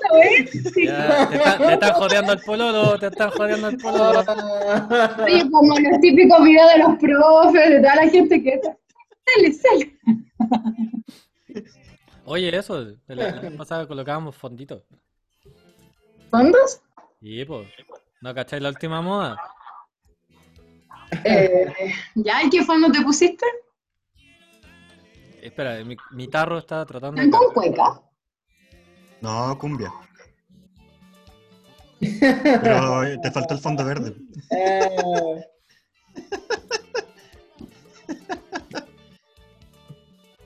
D: ¿Sabes? Sí.
A: Ya, te, están- te están jodeando el pololo, te están jodeando el pololo.
D: Oye, como los típicos videos de los profes, de toda la gente que... Sale, sale.
A: Oye, eso, la, la vez pasada colocábamos fonditos.
D: ¿Fondos?
A: Y pues, ¿no cacháis la última moda?
D: Eh, ¿Ya? ¿Y qué fondo te pusiste?
A: Espera, mi, mi tarro está tratando de...
D: ¿Están con cueca?
B: No, cumbia. [laughs] Pero eh, te faltó el fondo verde.
C: Eh.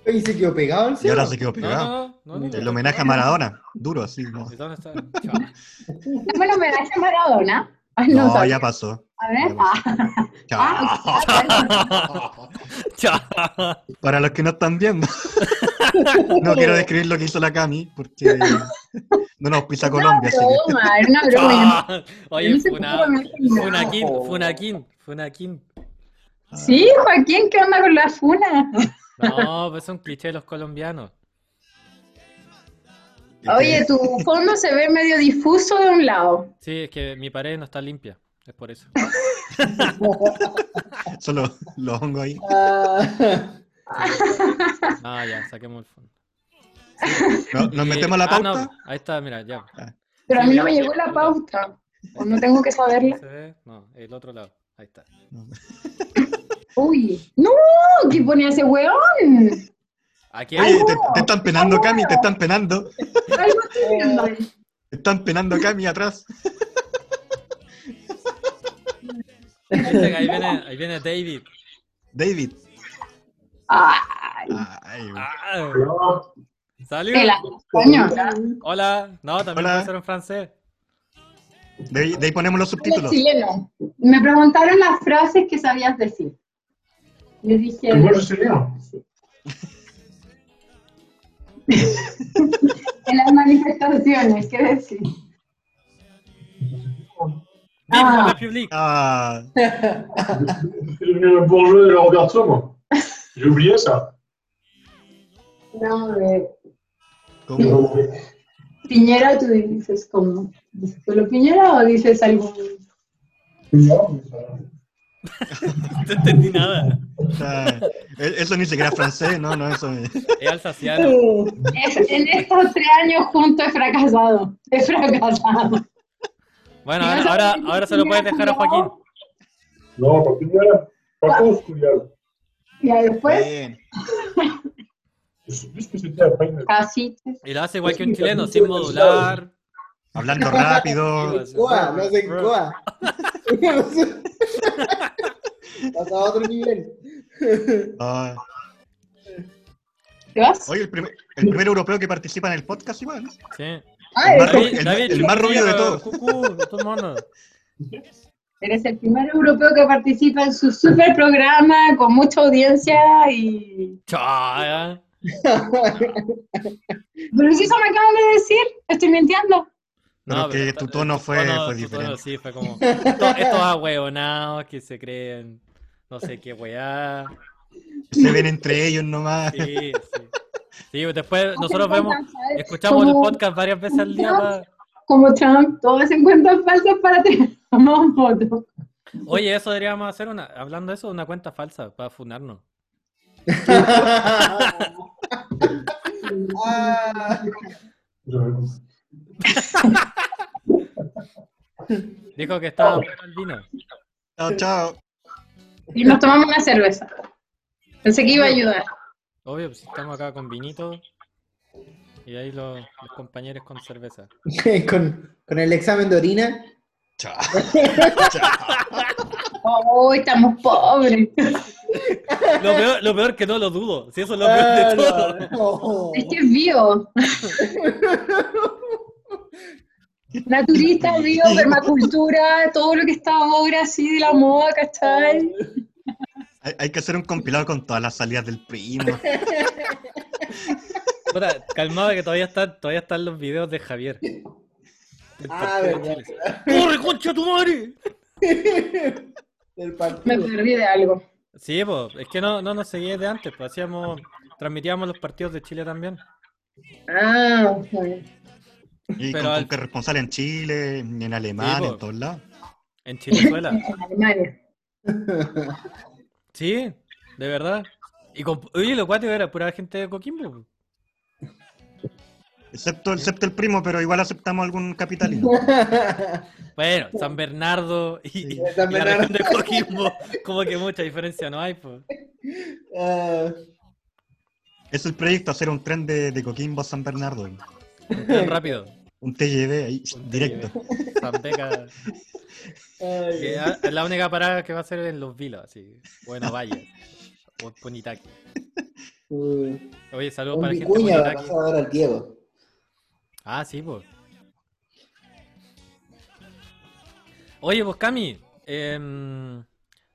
C: Oye, se quedó pegado el
B: Y ahora se quedó pegado.
A: no, no, no, no.
B: El homenaje a Maradona. Duro, así. No,
A: ¿Y está?
D: Dame el homenaje a Maradona. Ay, no,
B: ya pasó.
D: A ver.
B: Ya
D: Ah,
B: Chao. [laughs]
A: Chao.
B: Para los que no están viendo. [laughs] No quiero describir lo que hizo la Cami, porque no nos pisa Colombia. así que-
D: broma, era una [laughs] broma.
A: Oye,
D: cómo.
A: Funaquín, Funaquín, Funaquín.
D: Sí, Joaquín, ¿qué onda con la funa?
A: No, pues es un cliché de los colombianos.
D: Oye, tu fondo se ve medio difuso de un lado.
A: Sí, es que mi pared no está limpia, es por eso. [laughs]
B: Solo lo hongo ahí.
C: Ah.
A: Ah, ya, saquemos el fondo.
B: No- ¿Nos
A: Y-
B: metemos la
A: ah,
B: pauta?
A: no, ahí está, mira, ya.
D: Pero a mí no me llegó la pauta. O no tengo que saberla.
A: ¿Se ve? No, el otro lado. Ahí está.
D: Uy, no, ¿qué ponía ese weón?
A: Aquí hay...
B: te, te están penando, Cami, te están penando.
D: Algo estoy viendo ahí.
B: Te están penando, Cami, atrás.
A: Ahí viene, ahí viene David.
B: David.
D: Ay,
B: Ay,
A: Ah, ¿Salió? Hola. No, también
B: Hola.
A: puede ser en francés.
B: de, ahí- de ahí ponemos los subtítulos.
D: chileno. Me preguntaron las frases que sabías decir. Le dije.
E: ¿Tu vuelo chileno?
D: en las manifestaciones, ¿qué decir?
A: Vive la
D: Ah.
A: République.
B: Ah,
E: Le bourgeois de la Roberto, moi. J'ai oublié ça.
D: No, de
B: ¿cómo?
D: Piñera, tú dices como. ¿Dices solo Piñera o dices algo?
E: Non,
A: No [laughs] te entendí nada.
B: Ah, e- eso ni siquiera es francés, no, no, eso es.
A: Es alsaciano.
D: Es- en estos tres años juntos he fracasado. He fracasado.
A: Bueno, ahora, ahora, ahora se lo puedes dejar a Joaquín.
E: non, pas Pignala. Pas cause, Pignala.
D: Y después,
B: Bien.
D: Casi.
A: Y lo hace igual que un chileno, sin modular.
B: Hablando [laughs] rápido.
C: Coa, lo hacen coa. Pasa a otro nivel.
D: ¿Te vas?
B: oye, el primer, el primer europeo que participa en el podcast, igual. ¿no?
A: Sí.
D: Ah,
B: el más el rubio de todos.
A: Cucú,
D: eres el primer europeo que participa en su super programa con mucha audiencia y.
A: Chao.
D: Pero si eso me acaban de decir, estoy mintiendo.
B: Pero que tu tono fue- fue
A: tu
B: diferente.
A: tono sí, fue como. [laughs] Estos, estos ahueonados que se creen. No sé qué weá.
B: Se ven entre ellos nomás.
A: Sí, sí. Sí, después nosotros vemos, escuchamos el podcast varias veces al día. pa-
D: Como Trump, todos se encuentran falsos para tener votos.
A: Oye, eso deberíamos hacer una, hablando de eso, una cuenta falsa para funarnos. [laughs]
C: Ah.
A: Dijo que estaba bueno el vino.
B: Chao, chao.
D: Y nos tomamos una cerveza. Pensé que iba a ayudar.
A: Obvio, pues estamos acá con vinito. Y ahí los, los compañeros con cerveza. [laughs]
C: con, con el examen de orina.
B: Chao. [laughs]
D: Oh, estamos pobres.
A: Lo peor, lo peor que no lo dudo. Si eso es lo peor de todo.
C: no.
D: Es que es vivo. [laughs] Naturista, vivo, permacultura, todo lo que está ahora así de la moda, ¿cachai?
B: Hay, hay que hacer un compilado con todas las salidas del primo. [laughs]
A: Puta, calmado que todavía están, todavía están los videos de Javier. Del
C: Ah, verdad.
A: ¡Corre, concha tu madre!
C: Del
D: Me perdí de algo.
A: Sí, pues, es que no, no nos seguíais de antes, pues hacíamos, transmitíamos los partidos de Chile también.
D: Ah, bueno.
B: Y
A: Pero
B: con,
A: al-
B: con corresponsal en Chile, en Alemania, en todos lados.
A: En Chilezuela. [laughs]
D: en Alemania.
A: Sí, de verdad. Y con, oye, lo cuático era pura gente de Coquimbo.
B: Excepto, excepto el primo, pero igual aceptamos algún capitalino. [laughs]
A: Bueno, San Bernardo y, y
C: San
A: la región de. Coquimbo, como que mucha diferencia no hay, pues.
B: Es el proyecto, hacer un tren de, de Coquimbo a San Bernardo.
A: Un tren rápido.
B: Un TGV ahí,
A: Un
B: directo. [laughs]
A: San Beca.
C: ay,
A: que a- es la única parada que va a ser en Los Vilos, así. Bueno, vaya. O Punitaki. Oye, saludos para la gente de
C: vicuña va a
A: Punitaki.
C: pasar ahora al Diego.
A: Ah, sí, pues. Oye, pues Cami, em,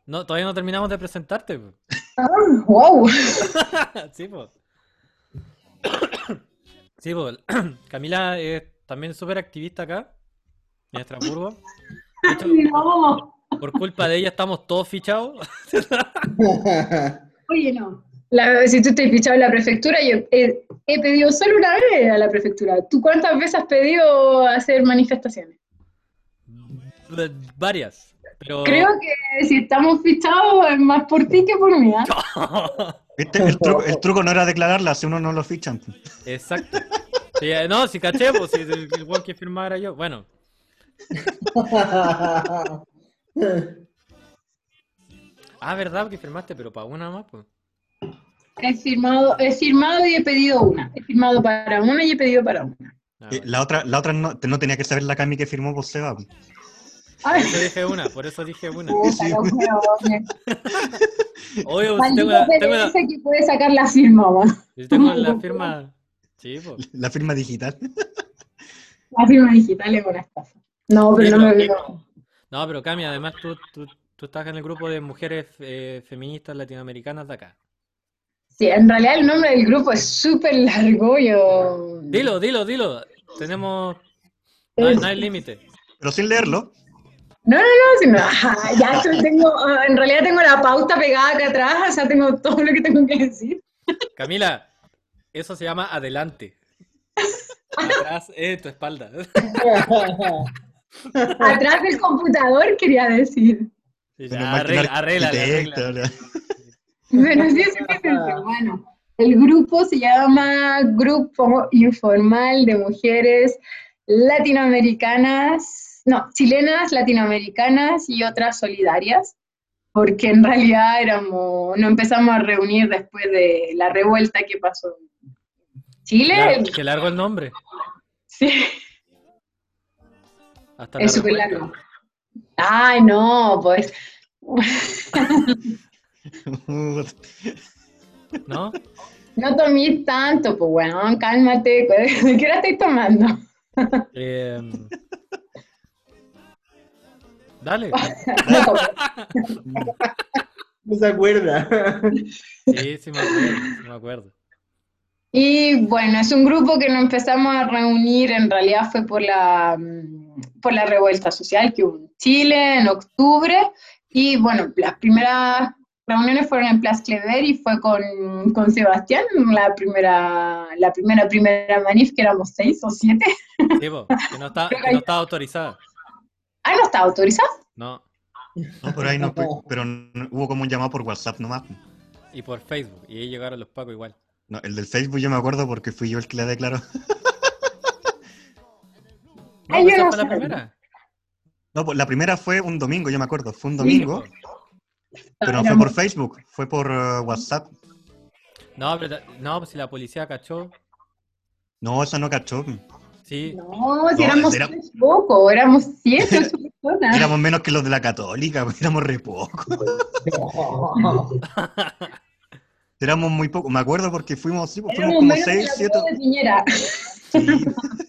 A: no, todavía no terminamos de presentarte. po.
D: Ah, wow.
A: sí, pues. [coughs] Sí, pues. [coughs] Camila es también súper activista acá, en Estrasburgo. [laughs] Hecho,
D: No.
A: por culpa de ella estamos todos fichados. [laughs]
D: Oye, no. La- si tú te has fichado en la prefectura, yo he, he pedido solo una vez a la prefectura. ¿Tú cuántas veces has pedido hacer manifestaciones?
A: Varias. Pero...
D: Creo que si estamos fichados es más por ti que por mí. ¿ah? [laughs]
B: El truco, el truco no era declararla si uno no lo fichan.
A: Exacto. Sí, eh, no, si caché, pues si el, el weón que firmaba era yo. Bueno, [laughs] ah, verdad que firmaste, pero para una más, pues.
D: He firmado, he firmado y he pedido una. He firmado para una y he pedido para una.
A: Ah,
B: Eh,
A: bueno.
B: La otra, la otra no, no tenía que saber la Cami que firmó por Seba. po.
D: Ay,
A: Por eso dije una, por eso dije una.
D: huevones.
A: Obvio, si tengo, la- tengo, la-
D: que puede sacar la firma, man.
A: si tengo [laughs] la firma. Sí.
B: La firma digital.
D: La firma digital es una estafa. No, pero no me veo.
A: No, pero Cami, además tú, tú, tú estás en el grupo de mujeres eh, feministas latinoamericanas de acá.
D: Sí, en realidad el nombre del grupo es súper largo. Yo.
A: Dilo, dilo, dilo. Tenemos. No hay, no hay límite.
B: Pero sin leerlo.
D: No, no, no, sino, ya tengo, ah, en realidad tengo la pauta pegada acá atrás, o sea, tengo todo lo que tengo que decir.
A: Camila, eso se llama adelante. [laughs] Atrás es tu espalda. [laughs]
D: Atrás del computador quería decir.
A: Ya, arregla, arregla,
B: arquitecto,
A: arregla. [laughs]
D: Bueno, sí, sí, sí, sí, sí, bueno. El grupo se llama Grupo Informal de Mujeres Latinoamericanas, no, chilenas, latinoamericanas y otras solidarias, porque en realidad éramos, nos empezamos a reunir después de la revuelta que pasó en Chile.
A: Largo- que largo el nombre.
D: Sí.
A: Hasta
D: Es súper largo. Ay, no, pues. [laughs]
A: ¿No?
D: No tomé tanto, pues bueno, cálmate. [laughs] ¿De qué hora estoy tomando?
A: Eh, dale. [laughs]
D: No
C: se acuerda.
A: Sí, sí me acuerdo, sí me acuerdo.
D: Y bueno, es un grupo que nos empezamos a reunir, en realidad fue por la, mm, por la revuelta social que hubo en Chile en octubre. Y bueno, las primeras reuniones fueron en Plaza Clever y fue con, con Sebastián, la primera, la primera, primera manif, que éramos seis o siete.
A: Sí, que no está, [laughs] que no está autorizada.
D: Ah, no estaba autorizado.
A: No.
B: No, por ahí no, pero no- hubo como un llamado por WhatsApp nomás.
A: Y por Facebook. Y ahí llegaron los pacos igual.
B: No, el del Facebook yo me acuerdo porque fui yo el que la declaró. [laughs]
A: No,
D: Ay, yo
A: esa
D: no
A: fue la primera.
B: No, pues la primera fue un domingo, yo me acuerdo. Fue un domingo, pero no fue por Facebook, fue por eh, WhatsApp.
A: No, pero no, pues si la policía cachó.
B: No, esa no cachó.
A: Sí.
D: No, si
B: No,
D: éramos
B: era-
D: poco, éramos siete, ocho [laughs] personas.
B: Éramos menos que los de la católica, [laughs] éramos re pocos. Éramos muy pocos. Me acuerdo porque fuimos, sí, pues, fuimos
D: Éramos
B: como
D: menos que
B: 6,
D: la
B: 7.
D: prueba de Piñera. [laughs]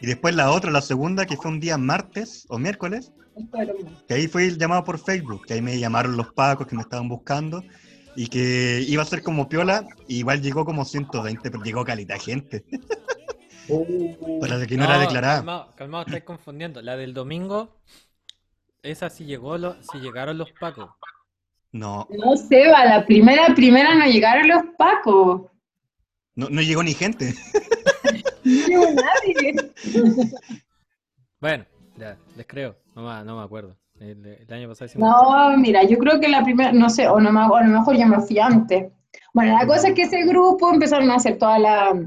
B: Y después la otra, la segunda, que fue un día martes o miércoles, que ahí fue el llamado por Facebook, que ahí me llamaron los pacos que me estaban buscando y que iba a ser como piola, y igual llegó como 120, pero llegó calita gente, para la que no, era declarada.
A: Calmado, calmado, estáis confundiendo. La del domingo, esa sí llegó, lo, sí llegaron los pacos.
B: No,
D: No, Seba, la primera, primera no llegaron los pacos.
B: no, no llegó ni gente.
D: No llegó nadie. [laughs]
A: Bueno, ya, les creo. No, me- no me acuerdo. El, el año pasado hicimos-
D: No, mira, yo creo que la primera, no sé, o, no me, o a lo mejor yo me fui antes. Bueno, la cosa es que ese grupo empezaron a hacer todas la-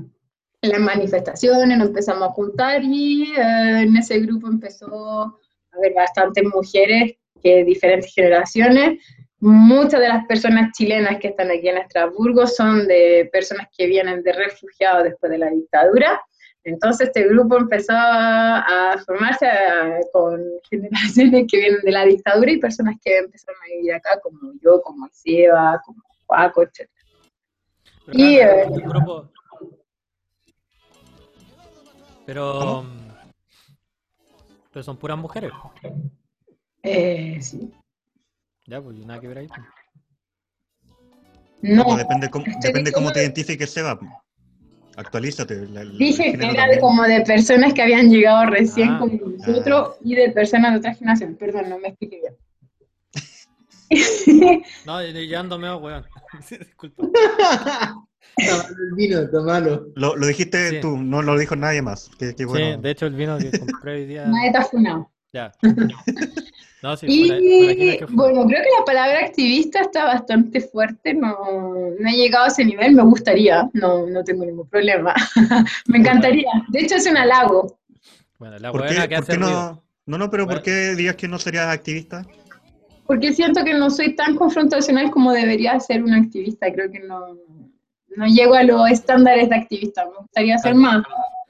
D: las manifestaciones, nos empezamos a juntar y eh, en ese grupo empezó a haber bastantes mujeres que de diferentes generaciones. Muchas de las personas chilenas que están aquí en Estrasburgo son de personas que vienen de refugiados después de la dictadura. Entonces este grupo empezó a, formarse a- con generaciones que vienen de la dictadura y personas que empezaron a vivir acá, como yo, como Seba, como Paco, etc. Y, eh,
A: el grupo- Pero. Pero son puras mujeres.
D: Eh, sí.
A: Ya, pues nada que ver ahí.
D: No,
B: Pues depende cómo,
D: estoy
B: depende cómo te identifiques, Seba. Actualízate. la-
D: dije que era de como de personas que habían llegado recién
A: Ah,
D: como nosotros y de personas de otra generación. Perdón, no me expliqué bien. [laughs]
A: No, yo ando medio weón. [laughs] Disculpa. [laughs]
C: El vino, tomalo.
B: Lo, lo dijiste
A: Sí.
B: tú, no lo dijo nadie más. Qué, qué bueno.
A: Sí, de hecho el vino que compré hoy día.
D: Nadie está funado.
A: Ya. [laughs] No, sí, por ahí- por aquí no hay
D: Y
A: que
D: bueno, creo que la palabra activista está bastante fuerte, no, no he llegado a ese nivel, me gustaría, no, no tengo ningún problema, [laughs] me encantaría, de hecho es un halago.
A: Bueno, la
B: ¿Por
A: buena
B: qué,
A: que hace
B: no? No, no, pero ¿por qué digas que no serías activista?
D: porque siento que no soy tan confrontacional como debería ser un activista. Creo que no, no llego a los estándares de activista. Me gustaría hacer más,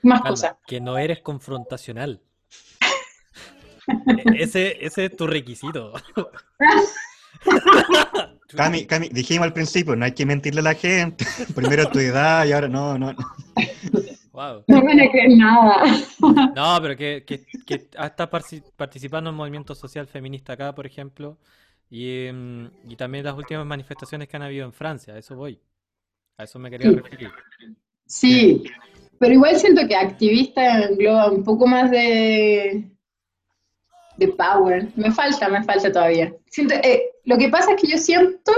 D: más
A: Calma,
D: cosas.
A: que no eres confrontacional. [laughs] Ese, ese es tu requisito. [laughs]
B: Cami, Cami, dijimos al principio, no hay que mentirle a la gente. [laughs] Primero tu edad y ahora no, no. no.
A: Wow.
D: No me creer nada.
A: No, pero que, que, que está parci- participando en movimiento social feminista acá, por ejemplo, y, em, y también las últimas manifestaciones que han habido en Francia, a eso voy. A eso me quería
D: Sí.
A: referir.
D: Sí, pero igual siento que activista engloba un poco más de, de power. Me falta, me falta todavía. Siento, eh, lo que pasa es que yo siento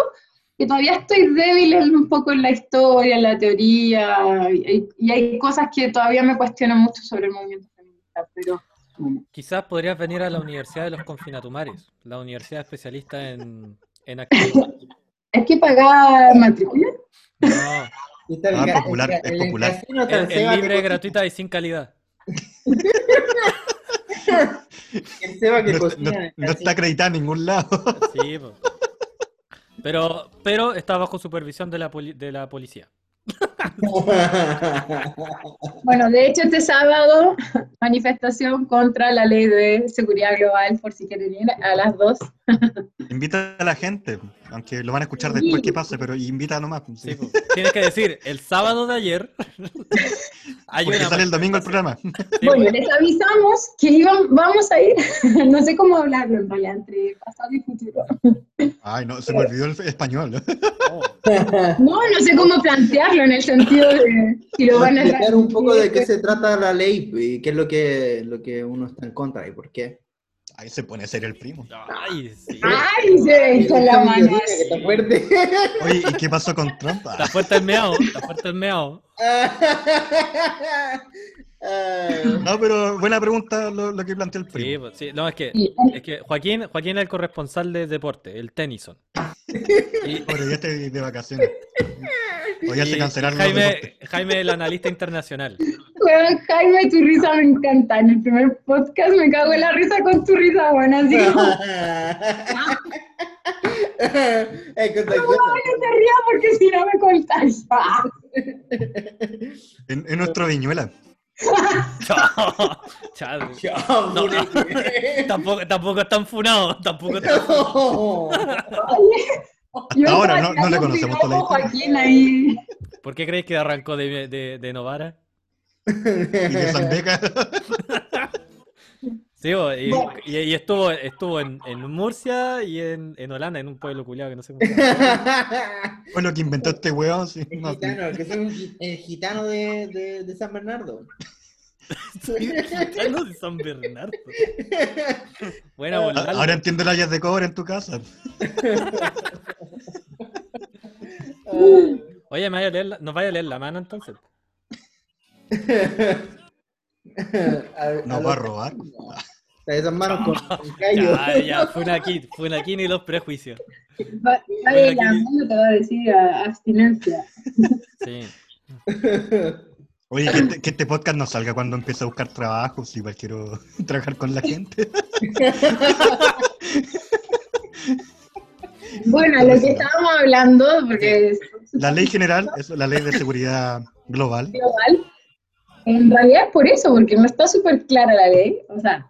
D: que todavía estoy débil en- un poco en la historia, en la teoría, y, y hay cosas que todavía me cuestionan mucho sobre el movimiento feminista, pero.
A: Quizás podrías venir a la Universidad de los Confinatumares, la universidad especialista en, en activismo.
D: ¿Hay que pagar matrícula?
A: No,
B: Ah, popular, es popular.
A: es, es libre, gratuita y sin calidad.
C: El Seba que
B: No,
C: cocina
B: no-
C: en el
B: no está acreditada en ningún lado.
A: Sí. Pero, pero está bajo supervisión de la, poli- de la policía. [laughs]
D: Bueno, de hecho, este sábado, manifestación contra la ley de seguridad global, por si quieren ir, a las dos.
B: Invita a la gente, aunque lo van a escuchar después que pase, pero invita nomás.
A: Sí,
B: sí.
A: po. Tienes que decir, el sábado de ayer [laughs] hay
B: Porque
A: una
B: sale el domingo el programa. [laughs]
A: Sí, [laughs]
D: Bueno,
A: po.
D: les avisamos que iban, vamos a ir, no sé cómo hablarlo en realidad, entre pasado y futuro.
B: Ay, no, se me olvidó el español.
A: Oh,
D: No, no sé cómo plantearlo en el sentido de si lo van a
C: explicar un poco de qué se trata la ley y qué es lo que, lo que uno está en contra y por qué.
B: Ahí se pone serio el primo.
A: Ay, sí.
D: Ay, se con la mano así.
C: está fuerte.
B: Oye, ¿y qué pasó con Trump?
A: Está fuerte el meao, está fuerte el meao. [laughs]
C: Ah,
B: No, pero buena pregunta lo, lo que planteó el
A: Sí,
B: primo.
A: pues, sí, no, es que, es que Joaquín, Joaquín es el corresponsal de deporte, el Tennyson. [laughs] Y,
B: Bueno, ya estoy de vacaciones. O ya se cancelaron
A: y
B: los
A: Jaime,
B: deportes.
A: Jaime, el analista internacional.
D: Weón, Jaime, tu risa me encanta. En el primer podcast me cago en la risa con tu risa, bueno, así como, [laughs] no, no te rías porque si no me cortas.
B: En, en nuestro viñuela. [laughs]
A: Chao, chao.
C: Chao,
A: No, no. [laughs] Tampoco, tampoco están funados, tampoco están
C: No.
B: Hasta ahora no, no le conocemos toda la
D: ahí.
A: ¿Por qué crees que arrancó de, de, de Novara? [laughs]
B: Y de Zambeca.
A: Sí, bo, y, y- y estuvo, estuvo en, en Murcia y en, en Holanda, en un pueblo culiado que no sé cómo.
B: Fue lo [laughs] que inventó este weón. sí,
C: El
B: no,
C: gitano, que es un el gitano de, de, de San Bernardo. [laughs]
A: Gitano de San Bernardo. Buena
B: A-
A: volada.
B: Ahora entiendo las ollas de cobre en tu casa. [laughs]
A: Oye, ¿me vaya a leer la- ¿nos vaya a leer la mano entonces?
B: Nos va a robar.
C: Esas manos con, con callo.
A: Ya, ya, fue una aquí, fue una aquí ni los prejuicios.
D: Va- Vale, la mano te va a decir abstinencia.
A: Sí.
B: Oye, que este, que este podcast no salga cuando empiece a buscar trabajo, si igual quiero [laughs] trabajar con la gente. [laughs]
D: Bueno, lo que estábamos hablando, porque es
B: La ley general es la ley de seguridad global.
D: global, en realidad es por eso, porque no está súper clara la ley, o sea,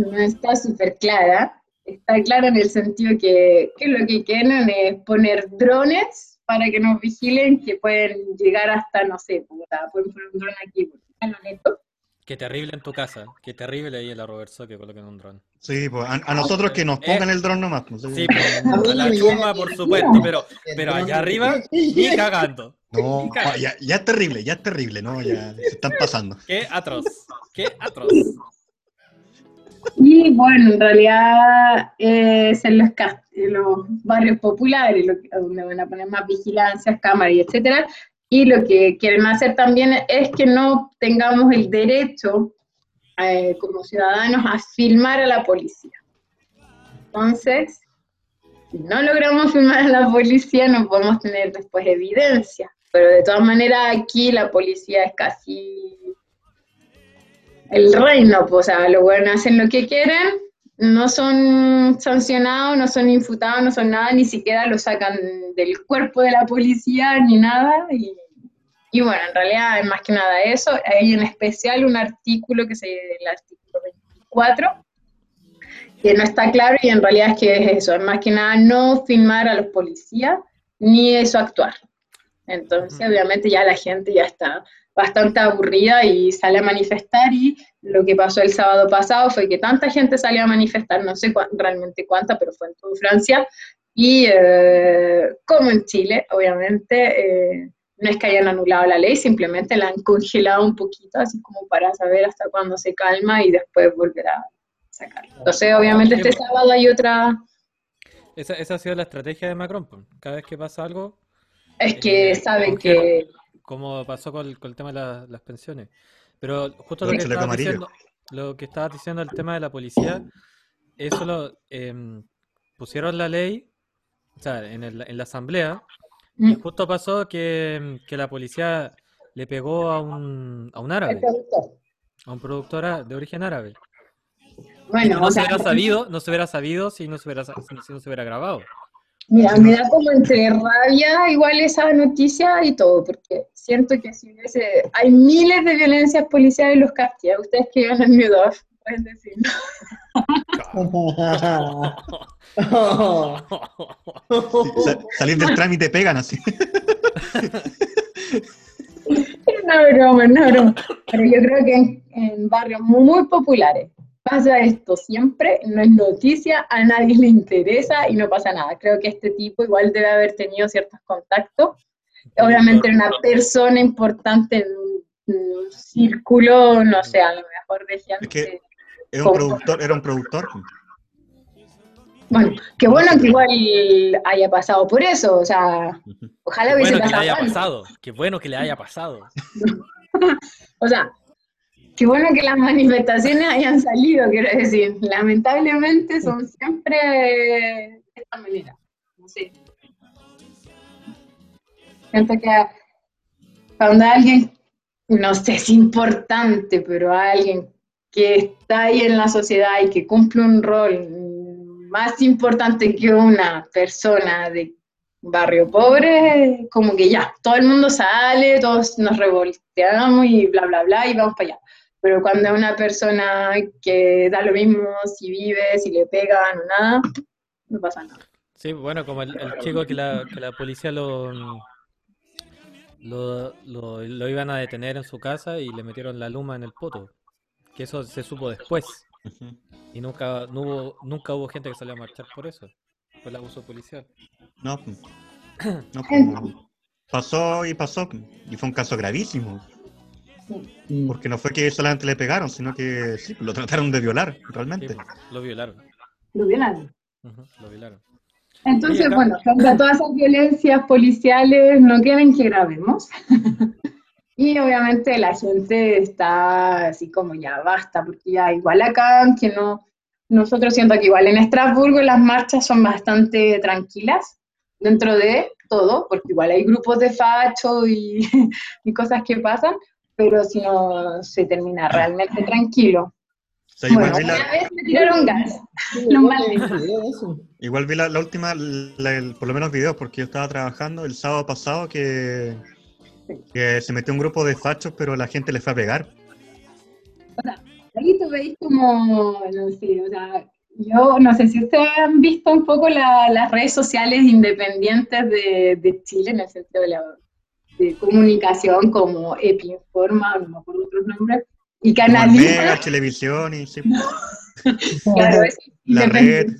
D: no está súper clara, está clara en el sentido que, que lo que quieren es poner drones para que nos vigilen, que pueden llegar hasta, no sé, puta, pueden poner un dron aquí, porque está en lo neto.
A: Qué terrible en tu casa. Qué terrible ahí en la Roberto que coloquen un dron.
B: Sí, pues a, a nosotros que nos pongan el dron nomás. pues,
A: Sí,
B: sí.
A: pues, [laughs]
C: A
A: la chuma, por supuesto, pero, pero allá arriba, ni cagando.
B: No, ah, ya, ya es terrible, ya es terrible, ¿no? Ya se están pasando.
A: Qué atroz. Qué atroz.
D: Y bueno, en realidad es en los, en los barrios populares, donde van a poner más vigilancias, cámaras y etcétera. Y lo que quieren hacer también es que no tengamos el derecho eh, como ciudadanos a filmar a la policía. Entonces, si no logramos filmar a la policía, no podemos tener después evidencia. Pero de todas maneras, aquí la policía es casi el reino, pues, o sea, los buenos hacen lo que quieren, no son sancionados, no son infutados, no son nada, ni siquiera lo sacan del cuerpo de la policía ni nada. Y, y bueno, en realidad es más que nada eso. Hay en especial un artículo que es el artículo 24, que no está claro y en realidad es que es eso, es más que nada no filmar a los policías ni eso actuar. Entonces, obviamente ya la gente ya está bastante aburrida y sale a manifestar y lo que pasó el sábado pasado fue que tanta gente salió a manifestar, no sé realmente cuánta, pero fue en toda Francia, y eh, como en Chile, obviamente, eh, no es que hayan anulado la ley, simplemente la han congelado un poquito, así como para saber hasta cuándo se calma y después volverá a sacar. Entonces, obviamente, este sábado hay otra...
A: Esa, esa ha sido la estrategia de Macron. Cada vez que pasa algo,
D: Es que
A: Eh,
D: saben que...
A: como pasó con el, con el tema de la- las pensiones. Pero justo lo que, estabas diciendo, lo que estabas diciendo el tema de la policía, eso lo em, pusieron la ley, o sea, en, el- en la asamblea, y
D: Mm,
A: justo pasó que, em, que la policía le pegó a un, a un árabe, a un productor de origen árabe.
D: Bueno,
A: no
D: o
A: se
D: sea,
A: hubiera [laughs] sabido, no se hubiera sabido si no se hubiera, si no se hubiera grabado.
D: Mira, me da como entre rabia igual esa noticia y todo, porque siento que si hubiese, hay miles de violencias policiales en los Castilla, ustedes que viven en Newdorf, pueden decir,
B: Sa- salir del trámite pegan así. [laughs]
D: no broma, no broma, pero yo creo que en, en barrios muy, muy populares pasa esto siempre, no es noticia, a nadie le interesa y no pasa nada. Creo que este tipo igual debe haber tenido ciertos contactos obviamente era una persona importante en un, círculo, no sé, a lo mejor de gente.
B: que- Era un productor, era un productor.
D: Bueno, qué bueno que igual haya pasado por eso, o sea, ojalá hubiese
A: bueno que le haya pasado, qué bueno que le haya pasado. [laughs]
D: O sea, qué bueno que las manifestaciones hayan salido, quiero decir. Lamentablemente son siempre de esta manera. No sé. Siento que cuando alguien, no sé si importante, pero alguien que está ahí en la sociedad y que cumple un rol más importante que una persona de barrio pobre, como que ya, todo el mundo sale, todos nos revolteamos y bla, bla, bla, y vamos para allá. Pero cuando es una persona que da lo mismo si vive, si le pegan o nada, no pasa nada.
A: Sí, bueno, como el, el chico que la, que la policía lo, lo, lo, lo iban a detener en su casa y le metieron la luma en el poto. Que eso se supo después. Y nunca, no hubo, nunca hubo gente que salió a marchar por eso. Por el abuso policial.
B: No, pues. [coughs] No, pues, pasó y pasó. Y fue un caso gravísimo. Porque no fue que solamente le pegaron, sino que sí, lo trataron de violar,
A: Sí,
B: realmente.
A: pues, lo violaron.
D: Lo violan.
A: Ujú, lo violaron.
D: Entonces,
A: acá-
D: bueno, contra todas esas violencias policiales no quieren que grabemos. [laughs] y obviamente la gente está así como ya basta, porque ya igual acá, que no, nosotros siento que igual en Estrasburgo las marchas son bastante tranquilas dentro de todo, porque igual hay grupos de facho y, [laughs] y cosas que pasan, pero si no se termina realmente tranquilo.
B: O sea, igual
D: Bueno,
B: vi la,
D: una vez me tiraron gas.
C: Sí, de eso.
B: igual vi la, la última, la- el- por lo menos videos, porque yo estaba trabajando el sábado pasado que, que se metió un grupo de fachos, pero la gente le fue a pegar.
D: Ahí tú veis como, no sé, o sea, yo no sé si ustedes han visto un poco la- las redes sociales independientes de, de Chile en el sentido de la de comunicación como Epinforma, no me acuerdo otros nombres, y
B: Mega, Televisión y sí, [laughs]
D: claro, es
B: la red,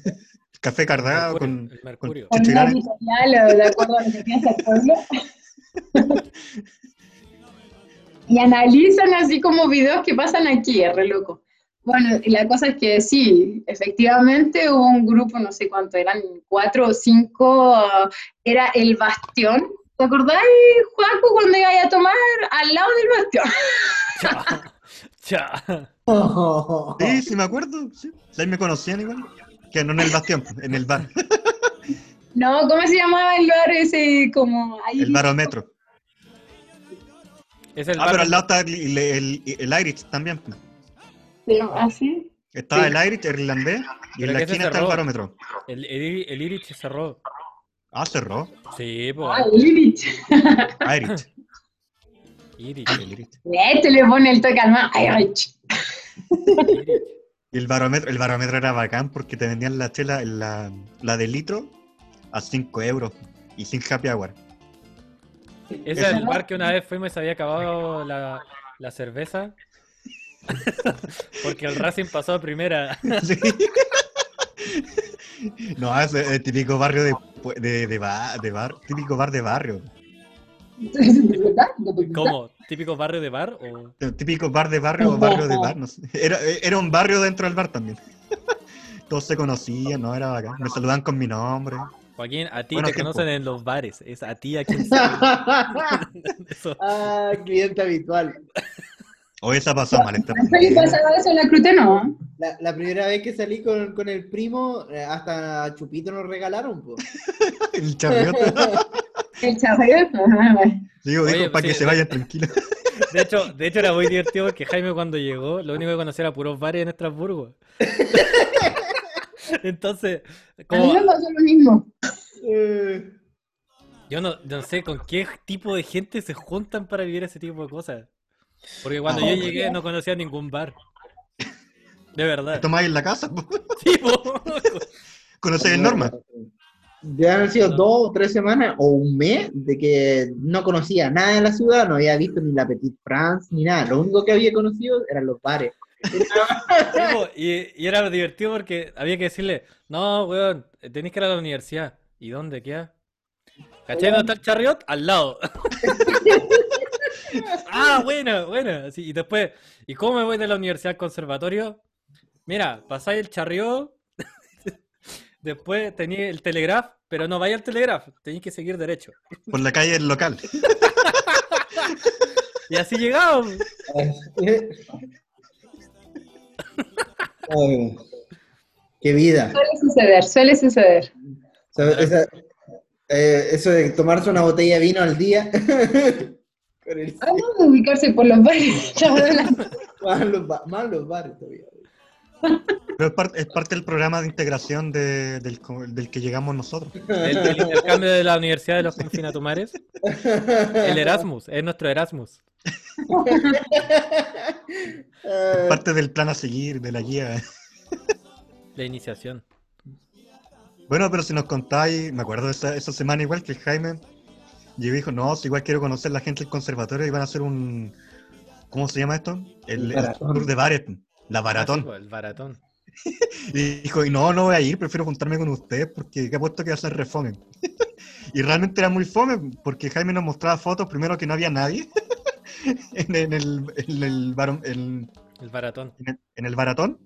B: Café Cardado
A: Mercurio,
B: con,
A: Mercurio.
D: con
B: Irán.
D: editorial o de acuerdo a lo que piensa el pueblo. [laughs] y analizan así como videos que pasan aquí, es re loco. Bueno, y la cosa es que sí, efectivamente hubo un grupo, no sé cuánto, eran cuatro o cinco, ah, era el Bastión. ¿Te acordáis, Juaco, cuando iba a tomar al lado del Bastión? [laughs]
A: Cha.
B: Sí, sí me acuerdo. Sí. Ahí me conocían igual. Que no en el bastión, en el bar. [laughs]
D: No, ¿cómo se llamaba el bar ese? Como ahí.
B: El barómetro.
A: Es el
B: Ah, pero al lado está el, el, el- el Irish también.
D: Pero, ¿Así?
B: Estaba
C: Sí.
B: el Irish, el irlandés, y
A: Pero
B: en la esquina está el barómetro.
A: El, el, el Irich se cerró.
B: Ah, cerró.
A: Sí, pues.
D: Ah, Illich.
B: Irish.
A: Irich.
B: el Irish.
D: Este le pone el toque al más. Ay,
A: Irich.
B: Y el barómetro, el barómetro era bacán porque te vendían la chela, la, la de litro, a 5 euros y sin happy hour.
A: Ese es el bar que una vez fuimos y se había acabado la, la cerveza. [laughs] Porque el Racing pasó a primera.
B: Sí. No, es el típico barrio de, de, de, ba- de bar, típico bar de barrio.
A: ¿Cómo? ¿Típico barrio de bar? O...
B: Típico bar de barrio o barrio de bar, no sé. Era, era un barrio dentro del bar también. [laughs] Todos se conocían, no, era bacán. Me saludan con mi nombre.
A: Joaquín, a ti
B: Bueno,
A: te
B: tiempo.
A: conocen en los bares. Es a ti a quien [laughs] se- [laughs]
C: ah, cliente habitual.
B: Hoy esa pasó mal esta
D: ¿Qué pasaba eso en la Crute, no?
C: La, la primera vez que salí con, con el primo, eh, hasta Chupito nos regalaron, po. [laughs]
B: El charriote. [laughs]
D: El charrete.
B: Digo,
A: Oye,
B: dijo, para
A: sí,
B: que se vayan tranquilos. [laughs]
A: De hecho, de hecho, era muy divertido porque Jaime cuando llegó, lo único que conocía era puros bares en Estrasburgo. Entonces,
D: A
A: como,
D: mí me pasó lo mismo.
A: Yo no, no sé con qué tipo de gente se juntan para vivir ese tipo de cosas. Porque cuando yo llegué no conocía ningún bar. De verdad.
B: Tomáis en la casa. [laughs]
A: Sí, [laughs]
B: conocéis el Norma.
C: Ya han sido dos o tres semanas o un mes de que no conocía nada de la ciudad, no había visto ni la Petite France ni nada. Lo único que había conocido eran los bares. [laughs]
A: Y era divertido porque había que decirle, no, weón, tenéis que ir a la universidad. ¿Y dónde queda? ¿Cachai dónde está el charriot? Al lado. Ah, bueno, bueno. Sí, y después, ¿y cómo me voy de la universidad al conservatorio? Mira, pasáis el charriot, [laughs] después tenéis el telegraph, pero no vaya al telegraph, tenéis que seguir derecho.
B: Por la calle del local. [laughs]
A: Y así llegamos.
C: Ay, qué vida.
D: Suele suceder, suele suceder.
C: O sea, esa- eh, eso de tomarse una botella de vino al día. [laughs] Con el-
D: Ah, no, de ubicarse por los bares. [laughs]
C: Más, los, ba- más los bares todavía.
B: Pero es, par- es parte del programa de integración de- del, que llegamos nosotros.
A: El, el intercambio de la Universidad de los Confinatumares. El Erasmus, es nuestro Erasmus.
C: Eh, [laughs]
B: Parte del plan a seguir, de la guía.
A: La iniciación.
B: Bueno, pero si nos contáis, me acuerdo de esa, esa semana igual que el Jaime y dijo, no, si igual quiero conocer la gente del conservatorio y van a hacer un, ¿cómo se llama esto? El,
C: El
B: el
C: baratón.
B: tour de bares, la
A: Ah, sí,
B: baratón.
A: po, el baratón. [laughs]
B: Y dijo, y no, no voy a ir, prefiero juntarme con ustedes porque he puesto que va a ser refome. [laughs] y realmente era muy fome porque Jaime nos mostraba fotos, primero que no había nadie [laughs] en, en el, en, el baro- en-
A: El baratón.
B: en el- en el baratón.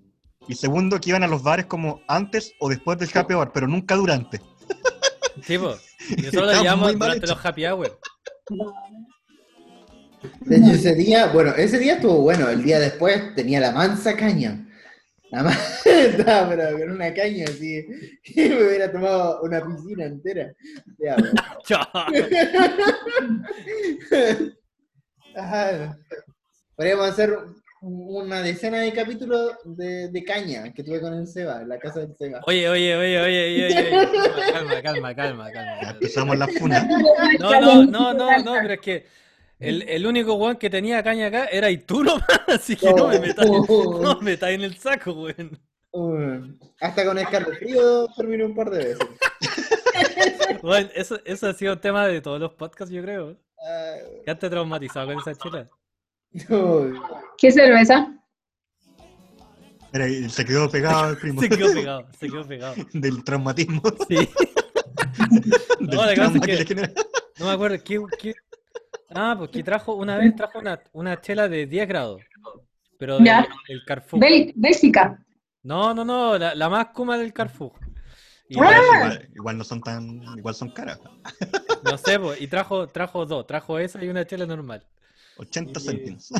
B: Y segundo, que iban a los bares como antes o después del happy hour, pero nunca durante.
A: Sí. Y nosotros lo
B: Está
A: llevamos durante
B: hecho.
A: los happy hour.
C: De hecho, ese día, bueno, ese día estuvo bueno. El día después tenía la mansa caña. La ma- [laughs] Estaba pero con una caña así. [laughs] Y me hubiera tomado una piscina entera de agua.
A: Chao.
C: Ajá. Podríamos hacer una decena de capítulos de, de caña que tuve con el Seba, en la casa del Seba.
A: Oye, oye, oye, oye, oye, oye, [laughs] oye. Calma, calma, calma, calma.
B: Ya empezamos la funa. [laughs]
A: No, no, no, no, no, pero es que el, el único weón que tenía caña acá era y tú nomás, así que no me metáis, no me en el saco, weón.
C: Uh, hasta con escalofrío terminé un par de veces. [laughs]
A: Weón, eso, eso ha sido tema de todos los podcasts, yo creo.
C: Ah,
A: Quedaste traumatizado con esa chela.
C: No.
D: ¿Qué cerveza?
B: Y se quedó pegado el primo
A: Se quedó pegado, [laughs] se quedó pegado.
B: del traumatismo.
A: Sí. [laughs]
B: del
A: No, la
B: trauma que
A: que-
B: le.
A: No me acuerdo, ¿qué, qué? Ah, porque trajo, una vez trajo una, una chela de 10 grados. Pero del
D: Ya.
A: el Carrefour.
D: Bel- Bélgica.
A: No, no, no, la, la más kuma del Carrefour. Y
D: Ah.
B: Igual, igual no son tan, igual son caras.
A: no sé, pues, y trajo, trajo dos, trajo esa y una chela normal.
B: 80
A: Y-
B: céntimos. [laughs]